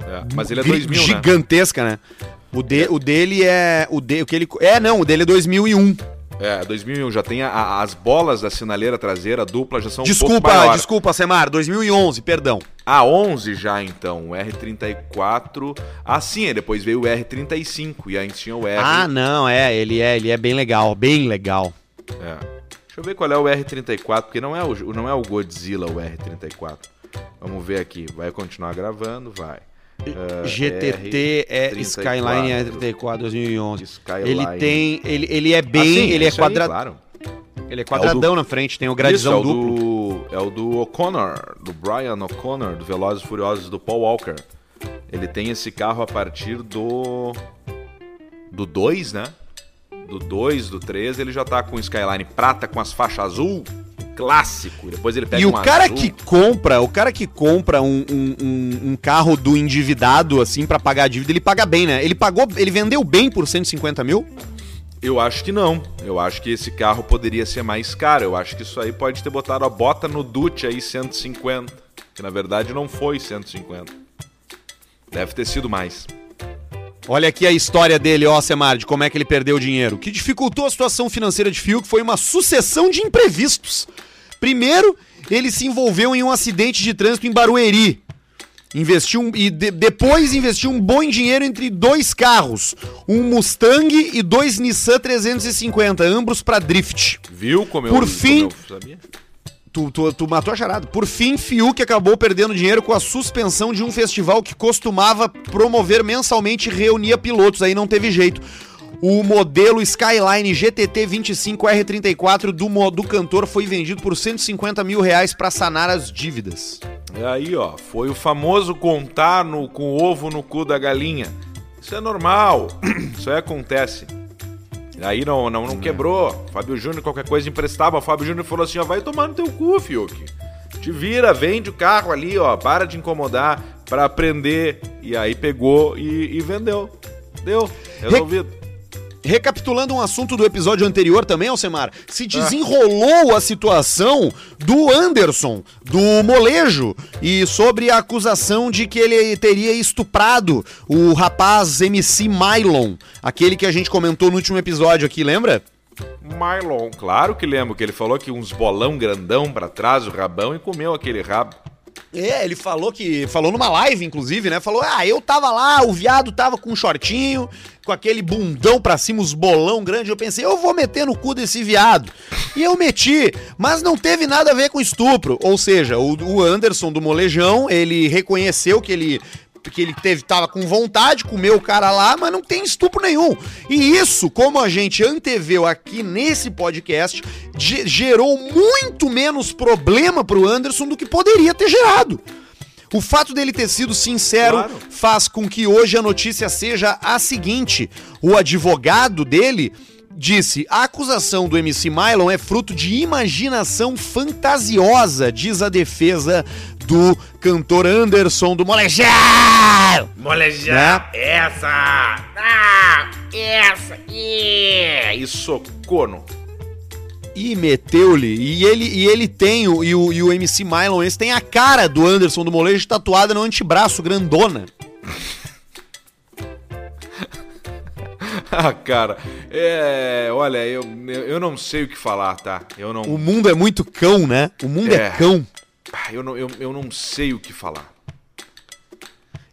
É, mas ele é 2000, né? gigantesca, né? né? O, de, o dele é o de, o que ele é não, o dele é 2001. É, 2001 já tem a, a, as bolas da sinaleira traseira dupla já são desculpa, um pouco maior. Desculpa, Semar, 2011, perdão. Ah, 11 já então, o R34. Ah, sim, depois veio o R35 e aí tinha o R. Ah, não, é, ele é, ele é bem legal, bem legal. É. Deixa eu ver qual é o R34, porque não é o, não é o Godzilla o R34. Vamos ver aqui. Vai continuar gravando? Vai. Uh, GTT é Skyline R34 2011. Skyline. Ele tem, ele, ele é bem, ah, sim, ele é quadrado. Claro. Ele é quadradão é do... na frente, tem o gradizão Isso, é o duplo. Do, é o do O'Connor, do Brian O'Connor, do Velozes Furiosos do Paul Walker. Ele tem esse carro a partir do do 2, né? do 2, do 3, ele já tá com Skyline prata com as faixas azul, clássico. Depois ele pega E o cara azul. que compra, o cara que compra um, um, um carro do endividado, assim, para pagar a dívida, ele paga bem, né? Ele pagou, ele vendeu bem por 150 mil? Eu acho que não. Eu acho que esse carro poderia ser mais caro. Eu acho que isso aí pode ter botado a bota no Dutch aí 150. Que na verdade não foi 150. Deve ter sido mais. Olha aqui a história dele, ó, Semar, de como é que ele perdeu o dinheiro. O que dificultou a situação financeira de Fiuk foi uma sucessão de imprevistos. Primeiro, ele se envolveu em um acidente de trânsito em Barueri. Investiu um, e de, depois investiu um bom dinheiro entre dois carros, um Mustang e dois Nissan 350, ambos para drift. Viu como eu, Por fim, como eu sabia? Tu, tu, tu, matou a charada. Por fim, Fiuk acabou perdendo dinheiro com a suspensão de um festival que costumava promover mensalmente e reunia pilotos. Aí não teve jeito. O modelo Skyline GTT 25R34 do, do cantor foi vendido por 150 mil reais para sanar as dívidas. É aí, ó. Foi o famoso contar no, com o ovo no cu da galinha. Isso é normal. Isso aí acontece. Aí não, não, não quebrou. Fábio Júnior, qualquer coisa emprestava. O Fábio Júnior falou assim: ó, vai tomar no teu cu, Fiuk. Te vira, vende o carro ali, ó, para de incomodar para aprender. E aí pegou e, e vendeu. Deu, resolvido. Recapitulando um assunto do episódio anterior também, Alcemar, se desenrolou a situação do Anderson, do molejo, e sobre a acusação de que ele teria estuprado o rapaz MC Mylon, aquele que a gente comentou no último episódio aqui, lembra? Mylon, claro que lembro, que ele falou que uns bolão grandão para trás, o rabão, e comeu aquele rabo. É, ele falou que. Falou numa live, inclusive, né? Falou: ah, eu tava lá, o viado tava com um shortinho, com aquele bundão pra cima, os bolão grande. Eu pensei, eu vou meter no cu desse viado. E eu meti, mas não teve nada a ver com estupro. Ou seja, o, o Anderson do Molejão, ele reconheceu que ele porque ele teve, tava com vontade, comeu o cara lá, mas não tem estupro nenhum. E isso, como a gente anteveu aqui nesse podcast, gerou muito menos problema pro Anderson do que poderia ter gerado. O fato dele ter sido sincero claro. faz com que hoje a notícia seja a seguinte: o advogado dele disse: a acusação do MC Mylon é fruto de imaginação fantasiosa, diz a defesa do cantor Anderson do Molejão! Molejão! Né? Essa! Ah, essa! Yeah. Isso, corno! E meteu-lhe. E ele, e ele tem, o, e, o, e o MC Mylon, esse tem a cara do Anderson do Molejo tatuada no antebraço, grandona. ah, cara, é. Olha, eu, eu não sei o que falar, tá? Eu não. O mundo é muito cão, né? O mundo é, é cão. Ah, eu não, eu, eu não sei o que falar.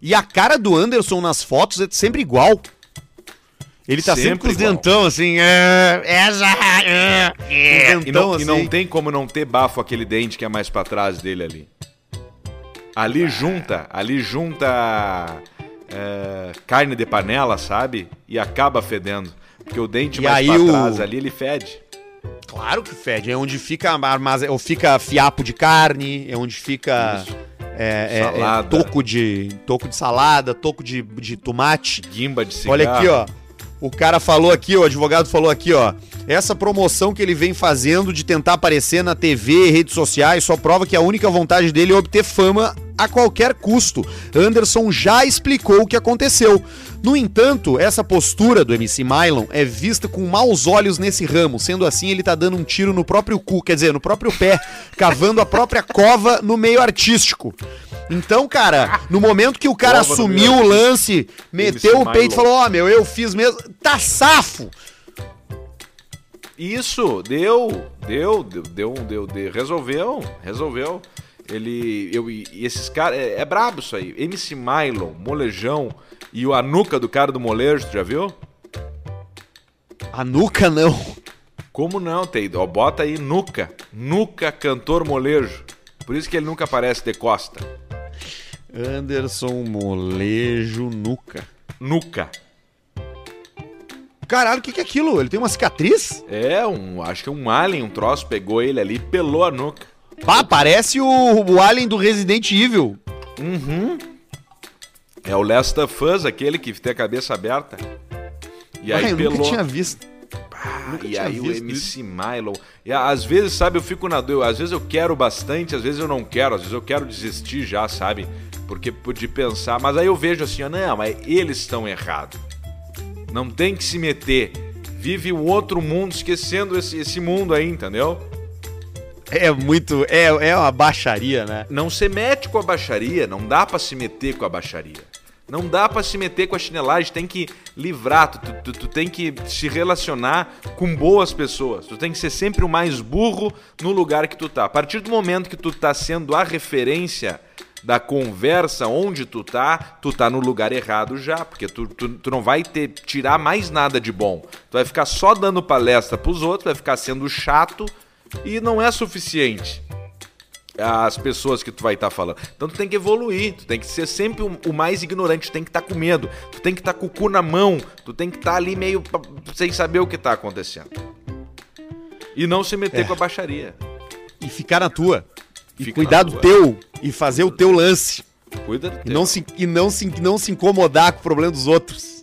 E a cara do Anderson nas fotos é sempre igual. Ele tá sempre, sempre com os dentão assim, é, essa, é, é. Dentão, e, não, assim. e não tem como não ter bafo aquele dente que é mais para trás dele ali. Ali junta, ali junta é, carne de panela, sabe? E acaba fedendo. Porque o dente e mais pra o... trás ali, ele fede. Claro que fede. É onde fica, armazém, fica fiapo de carne, é onde fica é, é- é toco, de, toco de salada, toco de, de tomate. Guimba de cigarro. Olha aqui, ó. O cara falou aqui, o advogado falou aqui, ó. Essa promoção que ele vem fazendo de tentar aparecer na TV e redes sociais só prova que a única vontade dele é obter fama a qualquer custo. Anderson já explicou o que aconteceu. No entanto, essa postura do MC Mylon é vista com maus olhos nesse ramo. Sendo assim, ele tá dando um tiro no próprio cu, quer dizer, no próprio pé, cavando a própria cova no meio artístico. Então, cara, no momento que o cara Cova assumiu o lance, meteu o Mylon. peito e falou: Ó, meu, eu fiz mesmo. Tá safo! Isso, deu, deu, deu, deu, deu, deu, resolveu, resolveu. Ele, eu, e esses caras, é, é brabo isso aí. MC Mylon, Molejão e o Anuca do cara do molejo, tu já viu? A nuca não. Como não? Ó, bota aí Nuca, Nuca cantor molejo. Por isso que ele nunca aparece de costa. Anderson Molejo Nuca. Nuca. Caralho, o que, que é aquilo? Ele tem uma cicatriz? É, um, acho que um alien, um troço, pegou ele ali e pelou a nuca. Pá, parece o, o Alien do Resident Evil. Uhum. É o Last of Us, aquele que tem a cabeça aberta. E aí Ai, eu pelou. nunca tinha visto. Ah, e aí o MC Milo. E às vezes, sabe, eu fico na dúvida. Às vezes eu quero bastante, às vezes eu não quero, às vezes eu quero desistir já, sabe? Porque de pensar. Mas aí eu vejo assim, ó, não, mas eles estão errados. Não tem que se meter. Vive um outro mundo esquecendo esse, esse mundo aí, entendeu? É muito. É, é uma baixaria, né? Não se mete com a baixaria, não dá pra se meter com a baixaria. Não dá pra se meter com a chinelagem, tem que livrar, tu, tu- tu tem que se relacionar com boas pessoas. Tu tem que ser sempre o mais burro no lugar que tu tá. A partir do momento que tu tá sendo a referência da conversa onde tu tá, tu tá no lugar errado já, porque tu, tu, tu não vai ter tirar mais nada de bom. Tu vai ficar só dando palestra pros outros, vai ficar sendo chato e não é suficiente as pessoas que tu vai estar falando. Então tu tem que evoluir, tu tem que ser sempre o, mais ignorante, tu tem que estar com medo, tu tem que estar com o cu na mão, tu tem que estar ali meio sem saber o que tá acontecendo. E não se meter com a baixaria. E ficar na tua. E Fica cuidar do teu. E fazer o teu lance. Cuida do E teu. não, se, e, não se, e não se incomodar com o problema dos outros.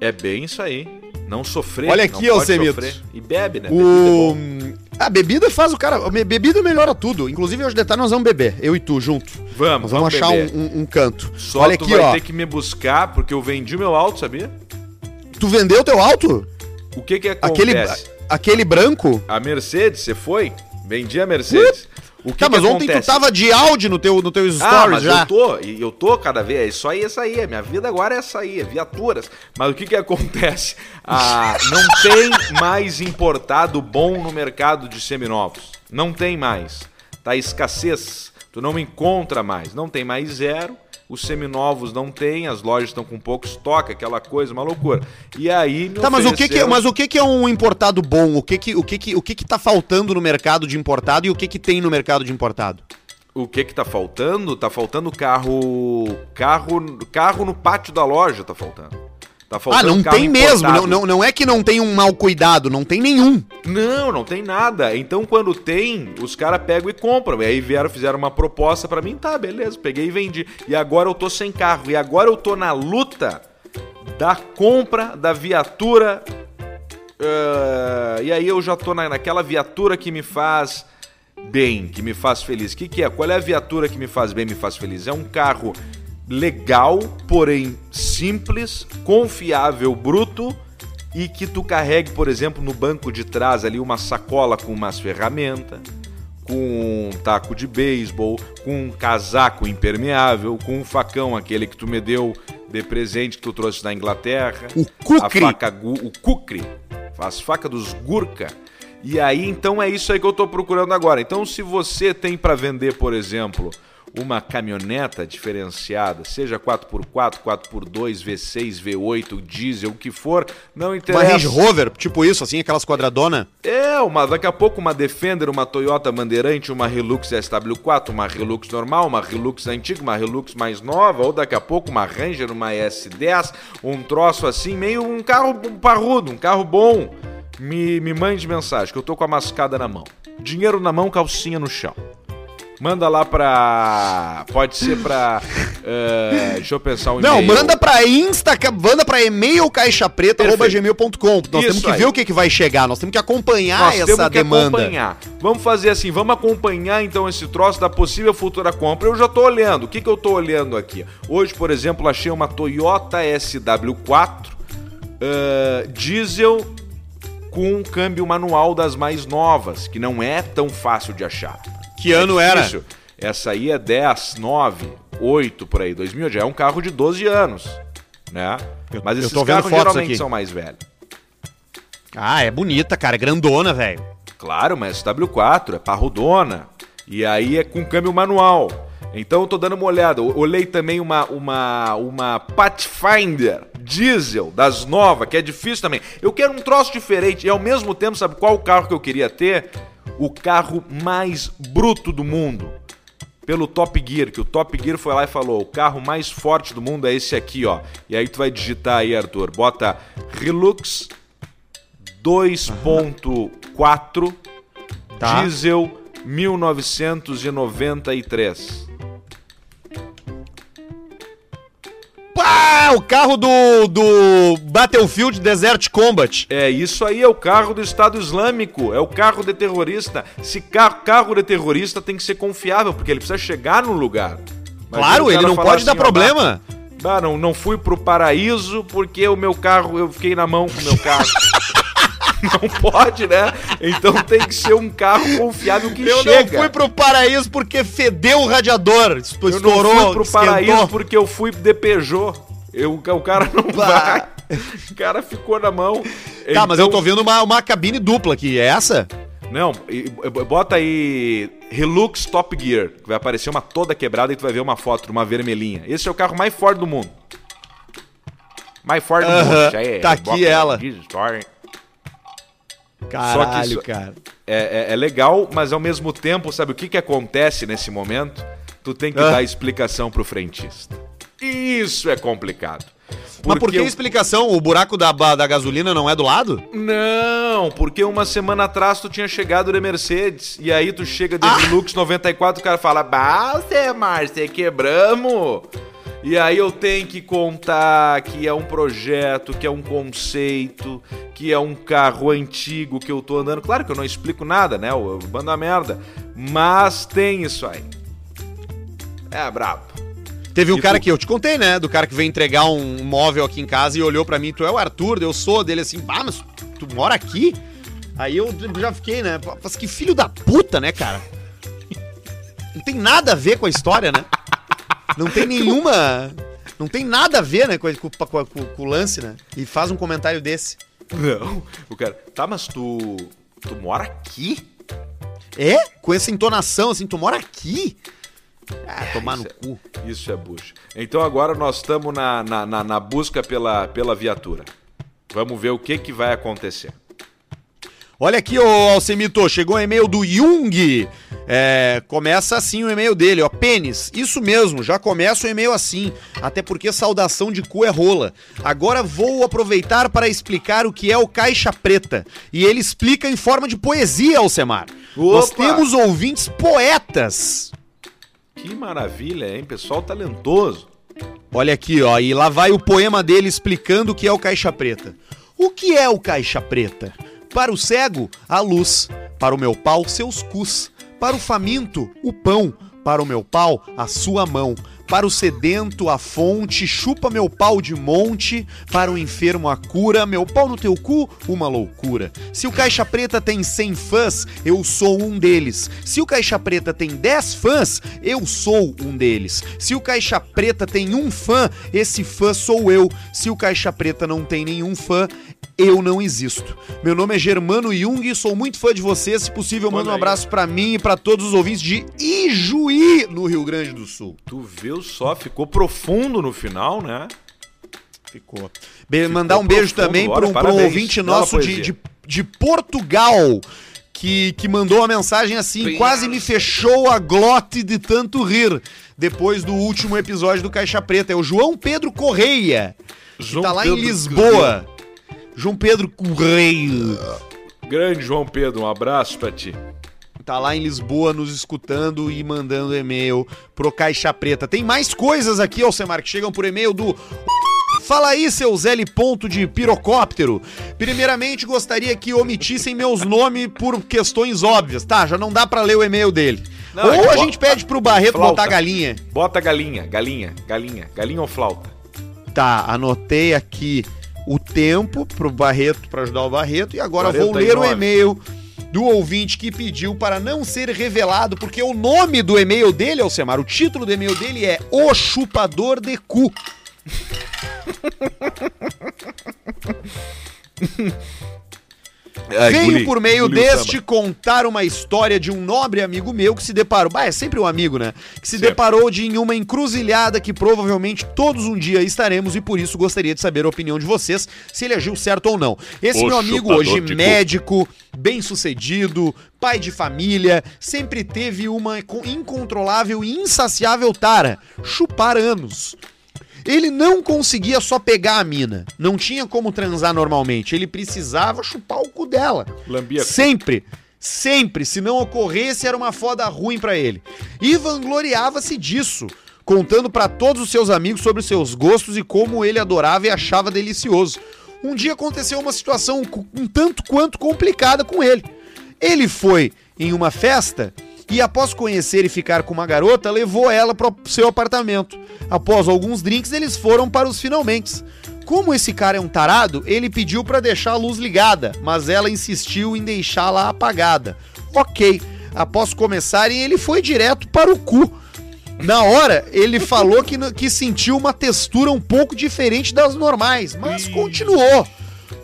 É bem isso aí. Não sofrer. Olha aqui, sofrer. E bebe, né? Bebida é O... A bebida faz o cara. Bebida melhora tudo. Inclusive, hoje de tarde nós vamos beber. Eu e tu junto. Vamos, Nós vamos, achar beber. um, um- um canto. Só Olha tu aqui, vai ó. ter que me buscar, porque eu vendi meu auto, sabia? Tu vendeu teu alto? O que que Aquele, acontece? aquele branco? A Mercedes, você foi? Vendi a Mercedes. O que tá, que mas ontem tu acontece? tava de Audi no teu, no teu stories Ah, mas já. eu tô, e eu tô cada vez, é isso aí, é isso aí, a minha vida agora é essa aí, é viaturas. Mas o que que acontece? Ah, não tem mais importado bom no mercado de seminovos. Não tem mais. Tá escassez. Tu não encontra mais. Não tem mais zero. Os seminovos não tem, as lojas estão com pouco estoque, aquela coisa, uma loucura. E aí Tá, mas o que que, ofereceram- mas o que que é um importado bom? O que que, o que que, o que que tá faltando no mercado de importado e o que que tem no mercado de importado? O que que tá faltando? Tá faltando carro. Carro. Carro no pátio da loja tá faltando. Tá Ah, não tem mesmo. importado. Não, não, não é que não tem um mau cuidado, não tem nenhum. Não, não tem nada. Então quando tem, os caras pegam e compram. E aí vieram, fizeram uma proposta pra mim, tá, beleza, peguei e vendi. E agora eu tô sem carro. E agora eu tô na luta da compra da viatura. ah, e aí eu já tô na, naquela viatura que me faz bem, que me faz feliz. O que, que é? Qual é a viatura que me faz bem, me faz feliz? É um carro legal, porém simples, confiável, bruto e que tu carregue, por exemplo, no banco de trás ali uma sacola com umas ferramentas, com um taco de beisebol, com um casaco impermeável, com um facão aquele que tu me deu de presente que tu trouxe da Inglaterra, O Kukri. a faca o Kukri, as facas dos Gurkha. E aí, então é isso aí que eu tô procurando agora. Então, se você tem para vender, por exemplo, uma caminhoneta diferenciada, seja 4x4, 4x2, V6, V8, diesel, o que for, não Uma interessa. Range Rover, tipo isso, assim, aquelas quadradona. É, uma, daqui a pouco uma Defender, uma Toyota Bandeirante, uma Hilux SW4, uma Hilux normal, uma Hilux antiga, uma Hilux mais nova, ou daqui a pouco uma Ranger, uma S10, um troço assim, meio um carro parrudo, um carro bom. Me, me mande mensagem, que eu tô com a mascada na mão. Dinheiro na mão, calcinha no chão. Manda lá pra. Pode ser pra. eh, deixa eu pensar um Não, manda pra Insta, manda pra e-mail caixapreta.gmail.com. Nós Isso temos que aí. ver o que, que vai chegar, nós temos que acompanhar Nós essa temos que demanda. acompanhar. Vamos fazer assim, vamos acompanhar então esse troço da possível futura compra. Eu já tô olhando. O que, que eu tô olhando aqui? Hoje, por exemplo, achei uma Toyota SW4 eh, diesel com um câmbio manual das mais novas, que não é tão fácil de achar. Que ano era? Essa aí é 10, 9, 8 por aí, 2000 já é um carro de 12 anos, né? Mas eu esses tô vendo carros fotos geralmente aqui. são mais velhos. Ah, é bonita, cara, é grandona, velho. Claro, mas SW4 é parrudona. E aí é com câmbio manual. Então eu tô dando uma olhada. Olhei também uma, uma, uma Pathfinder diesel das novas, que é difícil também. Eu quero um troço diferente. E ao mesmo tempo, sabe qual o carro que eu queria ter? O carro mais bruto do mundo. Pelo Top Gear, que o Top Gear foi lá e falou: o carro mais forte do mundo é esse aqui, ó. E aí tu vai digitar aí, Arthur. Bota Relux 2.4 Tá. diesel 1993. Pá, o carro do, do Battlefield Desert Combat. É, isso aí é o carro do Estado Islâmico, é o carro de terrorista. Se carro, carro de terrorista tem que ser confiável, porque ele precisa chegar no lugar. Mas claro, ele não pode dar assim, ó, problema. Bah, não, não fui pro paraíso porque o meu carro, eu fiquei na mão com o meu carro. não pode, né? Então tem que ser um carro confiável que Eu chega. não fui pro paraíso porque fedeu o radiador. Esp- Eu não Estourou, fui pro esquentou. paraíso porque eu fui de Peugeot. Eu, o cara não vai. O cara ficou na mão. Tá, mas eu Então- tô vendo uma, uma cabine dupla aqui. É essa? Não, bota aí Relux Top Gear. que Vai aparecer uma toda quebrada e tu vai ver uma foto uma vermelhinha. Esse é o carro mais forte do mundo. Mais forte do Aham, mundo. Isso aí é tá aqui ela. Caralho, isso- cara. É, é- é legal, mas ao mesmo tempo, sabe o que, que acontece nesse momento? Tu tem que Ah. dar explicação pro frentista. Isso é complicado. Mas por que eu- explicação? O buraco da, da gasolina não é do lado? Não, porque uma semana atrás tu tinha chegado de Mercedes. E aí tu chega de Ah! Hilux 94, o cara fala: Bah, você, Márcia, quebramos. E aí eu tenho que contar que é um projeto, que é um conceito, que é um carro antigo que eu tô andando. Claro que eu não explico nada, né? Eu eu mando a merda. Mas tem isso aí. É brabo. Teve um E cara que eu te contei, né? Do cara que veio entregar um móvel aqui em casa e olhou pra mim, tu é o Arthur, eu sou dele assim, bah, mas tu mora aqui? Aí eu já fiquei, né? Mas que filho da puta, né, cara? Não tem nada a ver com a história, né? Não tem nenhuma. Não tem nada a ver, né, com, com- com- com- o lance, né? E faz um comentário desse. Não, o cara. Tá, mas tu. Tu mora aqui? É? Com essa entonação, assim, tu mora aqui? Ah, tomar no isso é- cu. Isso é bucha. Então agora nós estamos na, na, na- na busca pela, pela viatura. Vamos ver o que, que vai acontecer. Olha aqui, ô Alcemito, chegou um e-mail do Jung. É, começa assim o e-mail dele, ó. Pênis, isso mesmo, já começa o e-mail assim. Até porque saudação de cu é rola. Agora vou aproveitar para explicar o que é o caixa preta. E ele explica em forma de poesia, Alcemar. Nós Opa! temos ouvintes poetas. Que maravilha, hein? Pessoal talentoso. Olha aqui, ó, e lá vai o poema dele explicando o que é o caixa preta. O que é o caixa preta? Para o cego, a luz. Para o meu pau, seus cus. Para o faminto, o pão. Para o meu pau, a sua mão. Para o sedento, a fonte, chupa meu pau de monte. Para o enfermo, a cura. Meu pau no teu cu, uma loucura. Se o Caixa Preta tem 100 fãs, eu sou um deles. Se o Caixa Preta tem 10 fãs, eu sou um deles. Se o Caixa Preta tem um fã, esse fã sou eu. Se o Caixa Preta não tem nenhum fã, eu não existo. Meu nome é Germano Jung, sou muito fã de vocês. Se possível, manda um abraço pra mim e pra todos os ouvintes de Ijuí, no Rio Grande do Sul. Tu viu só, ficou profundo no final, né? Ficou. Be- mandar um beijo profundo, também para um, pra um ouvinte nosso de, de, de Portugal. Que, que mandou uma mensagem assim, quase me fechou a glote de tanto rir, depois do último episódio do Caixa Preta. É o João Pedro Correia, que João tá lá Pedro em Lisboa. João Pedro Correia. Grande João Pedro, um abraço pra ti. Tá lá em Lisboa nos escutando e mandando e-mail pro Caixa Preta. Tem mais coisas aqui, Alcemar, que chegam por e-mail do Fala aí, seu Zé ponto de pirocóptero. Primeiramente, gostaria que omitissem meus nomes por questões óbvias. Tá, já não dá para ler o e-mail dele. Não, ou a, a gente pede pro Barreto flauta. botar galinha. Bota galinha, galinha, galinha, galinha ou flauta. Tá, anotei aqui o tempo pro Barreto, para ajudar o Barreto, e agora vou ler o e-mail do ouvinte que pediu para não ser revelado, porque o nome do e-mail dele, Alcemar, o título do e-mail dele é O Chupador de Cu. Ai, Venho guli, por meio deste contar uma história de um nobre amigo meu que se deparou. Bah, é sempre um amigo, né? Que se deparou de em uma encruzilhada que provavelmente todos um dia estaremos e por isso gostaria de saber a opinião de vocês se ele agiu certo ou não. Esse o meu amigo hoje, médico, bem sucedido, pai de família, sempre teve uma incontrolável e insaciável tara: chupar anos. Ele não conseguia só pegar a mina. Não tinha como transar normalmente. Ele precisava chupar o cu dela. Lambia. Sempre. Sempre. Se não ocorresse, era uma foda ruim para ele. E vangloriava-se disso. Contando para todos os seus amigos sobre seus gostos e como ele adorava e achava delicioso. Um dia aconteceu uma situação um tanto quanto complicada com ele. Ele foi em uma festa e após conhecer e ficar com uma garota, levou ela para o seu apartamento. Após alguns drinks, eles foram para os finalmente. Como esse cara é um tarado, ele pediu para deixar a luz ligada, mas ela insistiu em deixá-la apagada. Ok. Após começarem, ele foi direto para o cu. Na hora, ele falou que, que sentiu uma textura um pouco diferente das normais, mas continuou.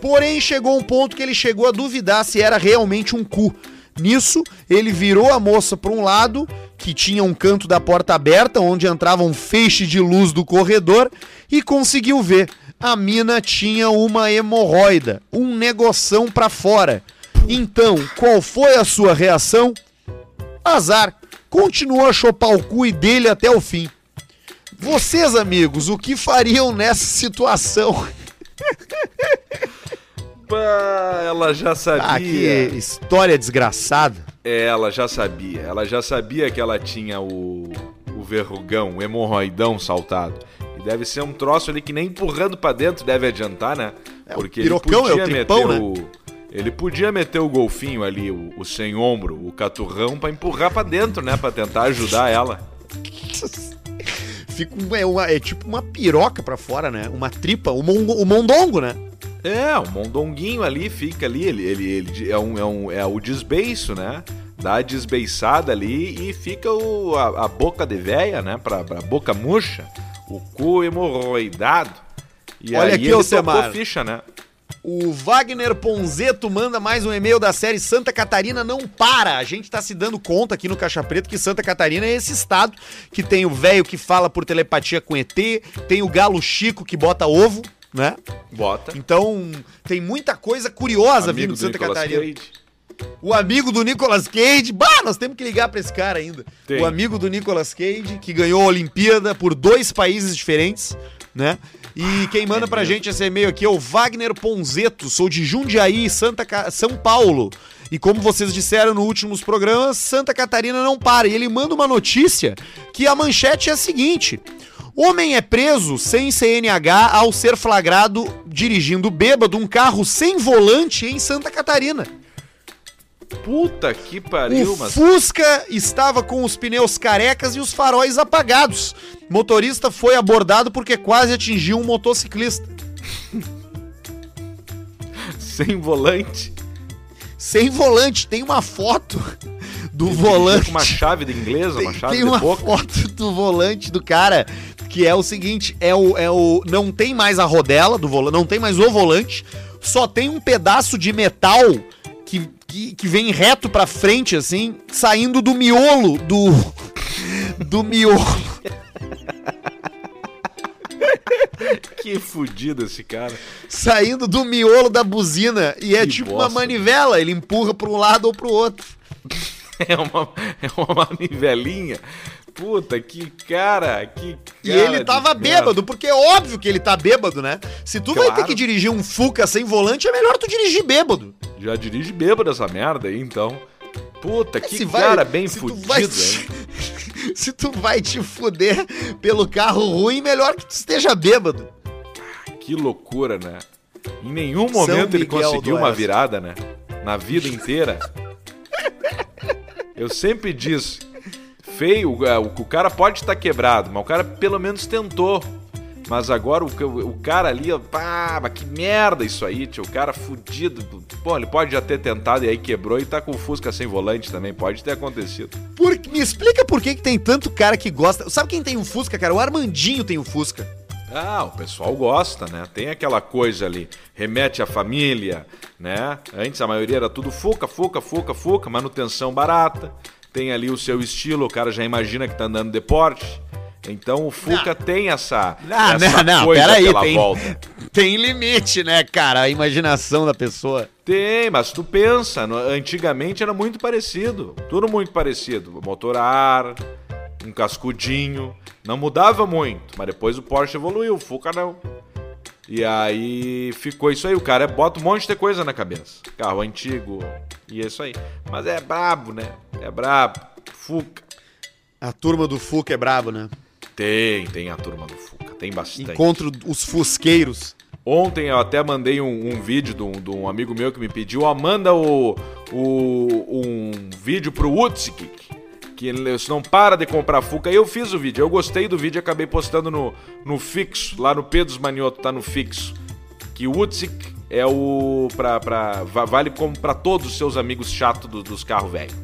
Porém, chegou um ponto que ele chegou a duvidar se era realmente um cu. Nisso, ele virou a moça para um lado, que tinha um canto da porta aberta, onde entrava um feixe de luz do corredor, e conseguiu ver. A mina tinha uma hemorroida, um negoção para fora. Então, qual foi a sua reação? Azar. Continuou a chopar o cu e dele até o fim. Vocês, amigos, o que fariam nessa situação? Pá, ela já sabia. Ah, que história desgraçada. É, ela já sabia. Ela já sabia que ela tinha o, o verrugão, o hemorroidão saltado. E deve ser um troço ali que nem empurrando para dentro deve adiantar, né? É, Porque ele podia é o tripão, meter né? o. Ele podia meter o golfinho ali, o, o sem ombro, o caturrão, para empurrar para dentro, né? Para tentar ajudar ela. Fica é, uma, é tipo uma piroca para fora, né? Uma tripa, o, mon, o mondongo, né? É, o mondonguinho ali fica ali, ele, ele, ele é, um, é, um, é o desbeiço, né? Dá a desbeiçada ali e fica o, a, a boca de véia, né? Pra, pra boca murcha, o cu hemorroidado. E Olha aí aqui, ele Semar. ficha, né? O Wagner Ponzeto manda mais um e-mail da série Santa Catarina não para. A gente tá se dando conta aqui no Caixa Preto que Santa Catarina é esse estado que tem o velho que fala por telepatia com ET, tem o galo Chico que bota ovo, né? Bota. Então, tem muita coisa curiosa amigo vindo de Santa Nicolas Catarina. Cage. O amigo do Nicolas Cage. Bah, nós temos que ligar pra esse cara ainda. Tem. O amigo do Nicolas Cage, que ganhou a Olimpíada por dois países diferentes, né? E quem manda é pra mesmo. gente esse e-mail aqui é o Wagner Ponzeto. Sou de Jundiaí, Santa Ca... São Paulo. E como vocês disseram nos últimos programas, Santa Catarina não para. E ele manda uma notícia que a manchete é a seguinte: Homem é preso sem CNH ao ser flagrado dirigindo bêbado um carro sem volante em Santa Catarina. Puta que pariu, o mas... Fusca estava com os pneus carecas e os faróis apagados. Motorista foi abordado porque quase atingiu um motociclista. sem volante? Sem volante, tem uma foto do volante. Com uma chave de inglês, uma chave tem uma boca. foto do volante do cara que é o seguinte, é o, é o não tem mais a rodela do volante, não tem mais o volante, só tem um pedaço de metal que, que, que vem reto pra frente, assim, saindo do miolo do. do miolo. que fudido esse cara. Saindo do miolo da buzina. E é tipo bosta. uma manivela, ele empurra para um lado ou pro outro. É uma, é uma manivelinha puta, que cara, que cara E ele tava bêbado, porque é óbvio que ele tá bêbado, né? Se tu claro. vai ter que dirigir um Fuca sem volante, é melhor tu dirigir bêbado. Já dirige bêbado essa merda aí, então. Puta, que vai- cara bem se fudido, vai-? Se tu vai te fuder pelo carro ruim, melhor que tu esteja bêbado. Que loucura, né? Em nenhum momento ele conseguiu uma virada, né? Na vida inteira. Eu sempre disse, feio, é, o, o cara pode estar quebrado, mas o cara pelo menos tentou. Mas agora o, o- o cara ali, pá, que merda isso aí, tio. O cara fudido. Pô, ele pode já ter tentado e aí quebrou e tá com o Fusca sem volante também. Pode ter acontecido. Por- me explica por que, que tem tanto cara que gosta. Sabe quem tem um Fusca, cara? O Armandinho tem um Fusca. Ah, o pessoal gosta, né? Tem aquela coisa ali, remete à família, né? Antes a maioria era tudo fuca, fuca, fuca, fuca, manutenção barata. Tem ali o seu estilo, o cara já imagina que tá andando de Porsche. Então o Fuca tem essa, Ah, essa não, não, coisa peraí, pela tem- volta. Tem limite, né, cara? A imaginação da pessoa. Tem, mas tu pensa, antigamente era muito parecido, tudo muito parecido. Motor a ar, um cascudinho, não mudava muito, mas depois o Porsche evoluiu, o Fuca não. E aí ficou isso aí, o cara bota um monte de coisa na cabeça. Carro antigo, e é isso aí. Mas é brabo, né? É brabo. Fuca. A turma do Fuca é brabo, né? Tem, tem a turma do Fuca, tem bastante. Encontro os fusqueiros. Ontem eu até mandei um, um vídeo de um, de um amigo meu que me pediu, ó, manda o, o- um vídeo pro Woodsick, que ele não para de comprar Fuca. Eu fiz o vídeo, eu gostei do vídeo e acabei postando no, no fixo, lá no Pedro Manioto, tá no fixo. Que o é o. Pra, pra, va- vale como pra todos os seus amigos chatos do- dos carros velhos.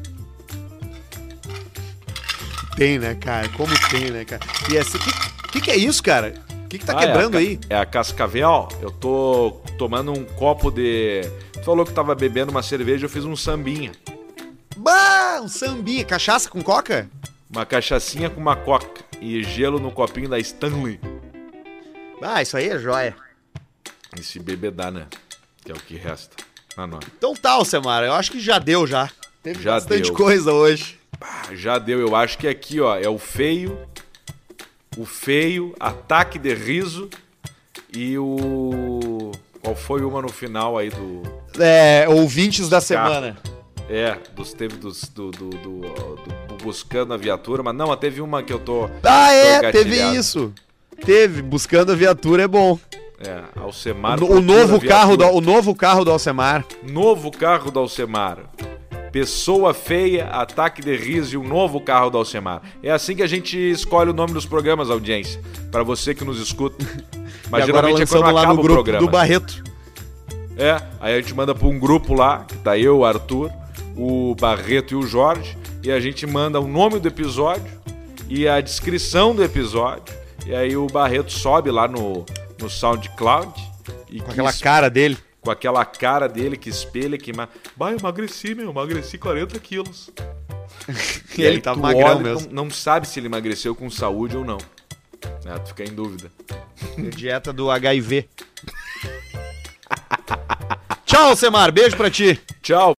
Tem, né, cara? Como tem, né, cara? E esse. Que, que, que é isso, cara? O que, que tá Ah, é a quebrando aí? É a Cascavel. Eu tô tomando um copo de. Tu falou que tava bebendo uma cerveja, eu fiz um sambinha. Bah, um sambinha. Cachaça com coca? Uma cachaçinha com uma coca e gelo no copinho da Stanley. Ah, isso aí é joia. E se bebedar, né? Que é o que resta. Ah, não. Então tá, Alcemar. Eu acho que já deu, já. Teve Já bastante deu. coisa hoje. Ah, já deu, eu acho que aqui, ó, é o feio, o feio, ataque de riso e o. Qual foi uma no final aí do. É, ouvintes da semana. É, dos teve dos. Do, do, do- do- buscando a viatura, mas não, teve uma que eu tô. Ah, é, tô teve engatilhado. isso. Teve, buscando a viatura é bom. É, Alcemar. O, o novo carro do, o novo carro do Alcemar. Novo carro do Alcemar. Pessoa feia, ataque de riso e um novo carro do Alcemar. É assim que a gente escolhe o nome dos programas, audiência. Pra você que nos escuta. Mas geralmente é quando lá no grupo do Barreto. É, aí a gente manda pra um grupo lá, que tá eu, o Arthur, o Barreto e o Jorge, e a gente manda o nome do episódio e a descrição do episódio. E aí o Barreto sobe lá no, no SoundCloud. E Com que aquela cara dele. com aquela cara dele que espelha que. Bah, eu emagreci, meu, emagreci 40 quilos. E ele tá magrão mesmo. Não, não sabe se ele emagreceu com saúde ou não. É, tu fica em dúvida. Dieta do HIV. Tchau, Alcemar. Beijo pra ti. Tchau.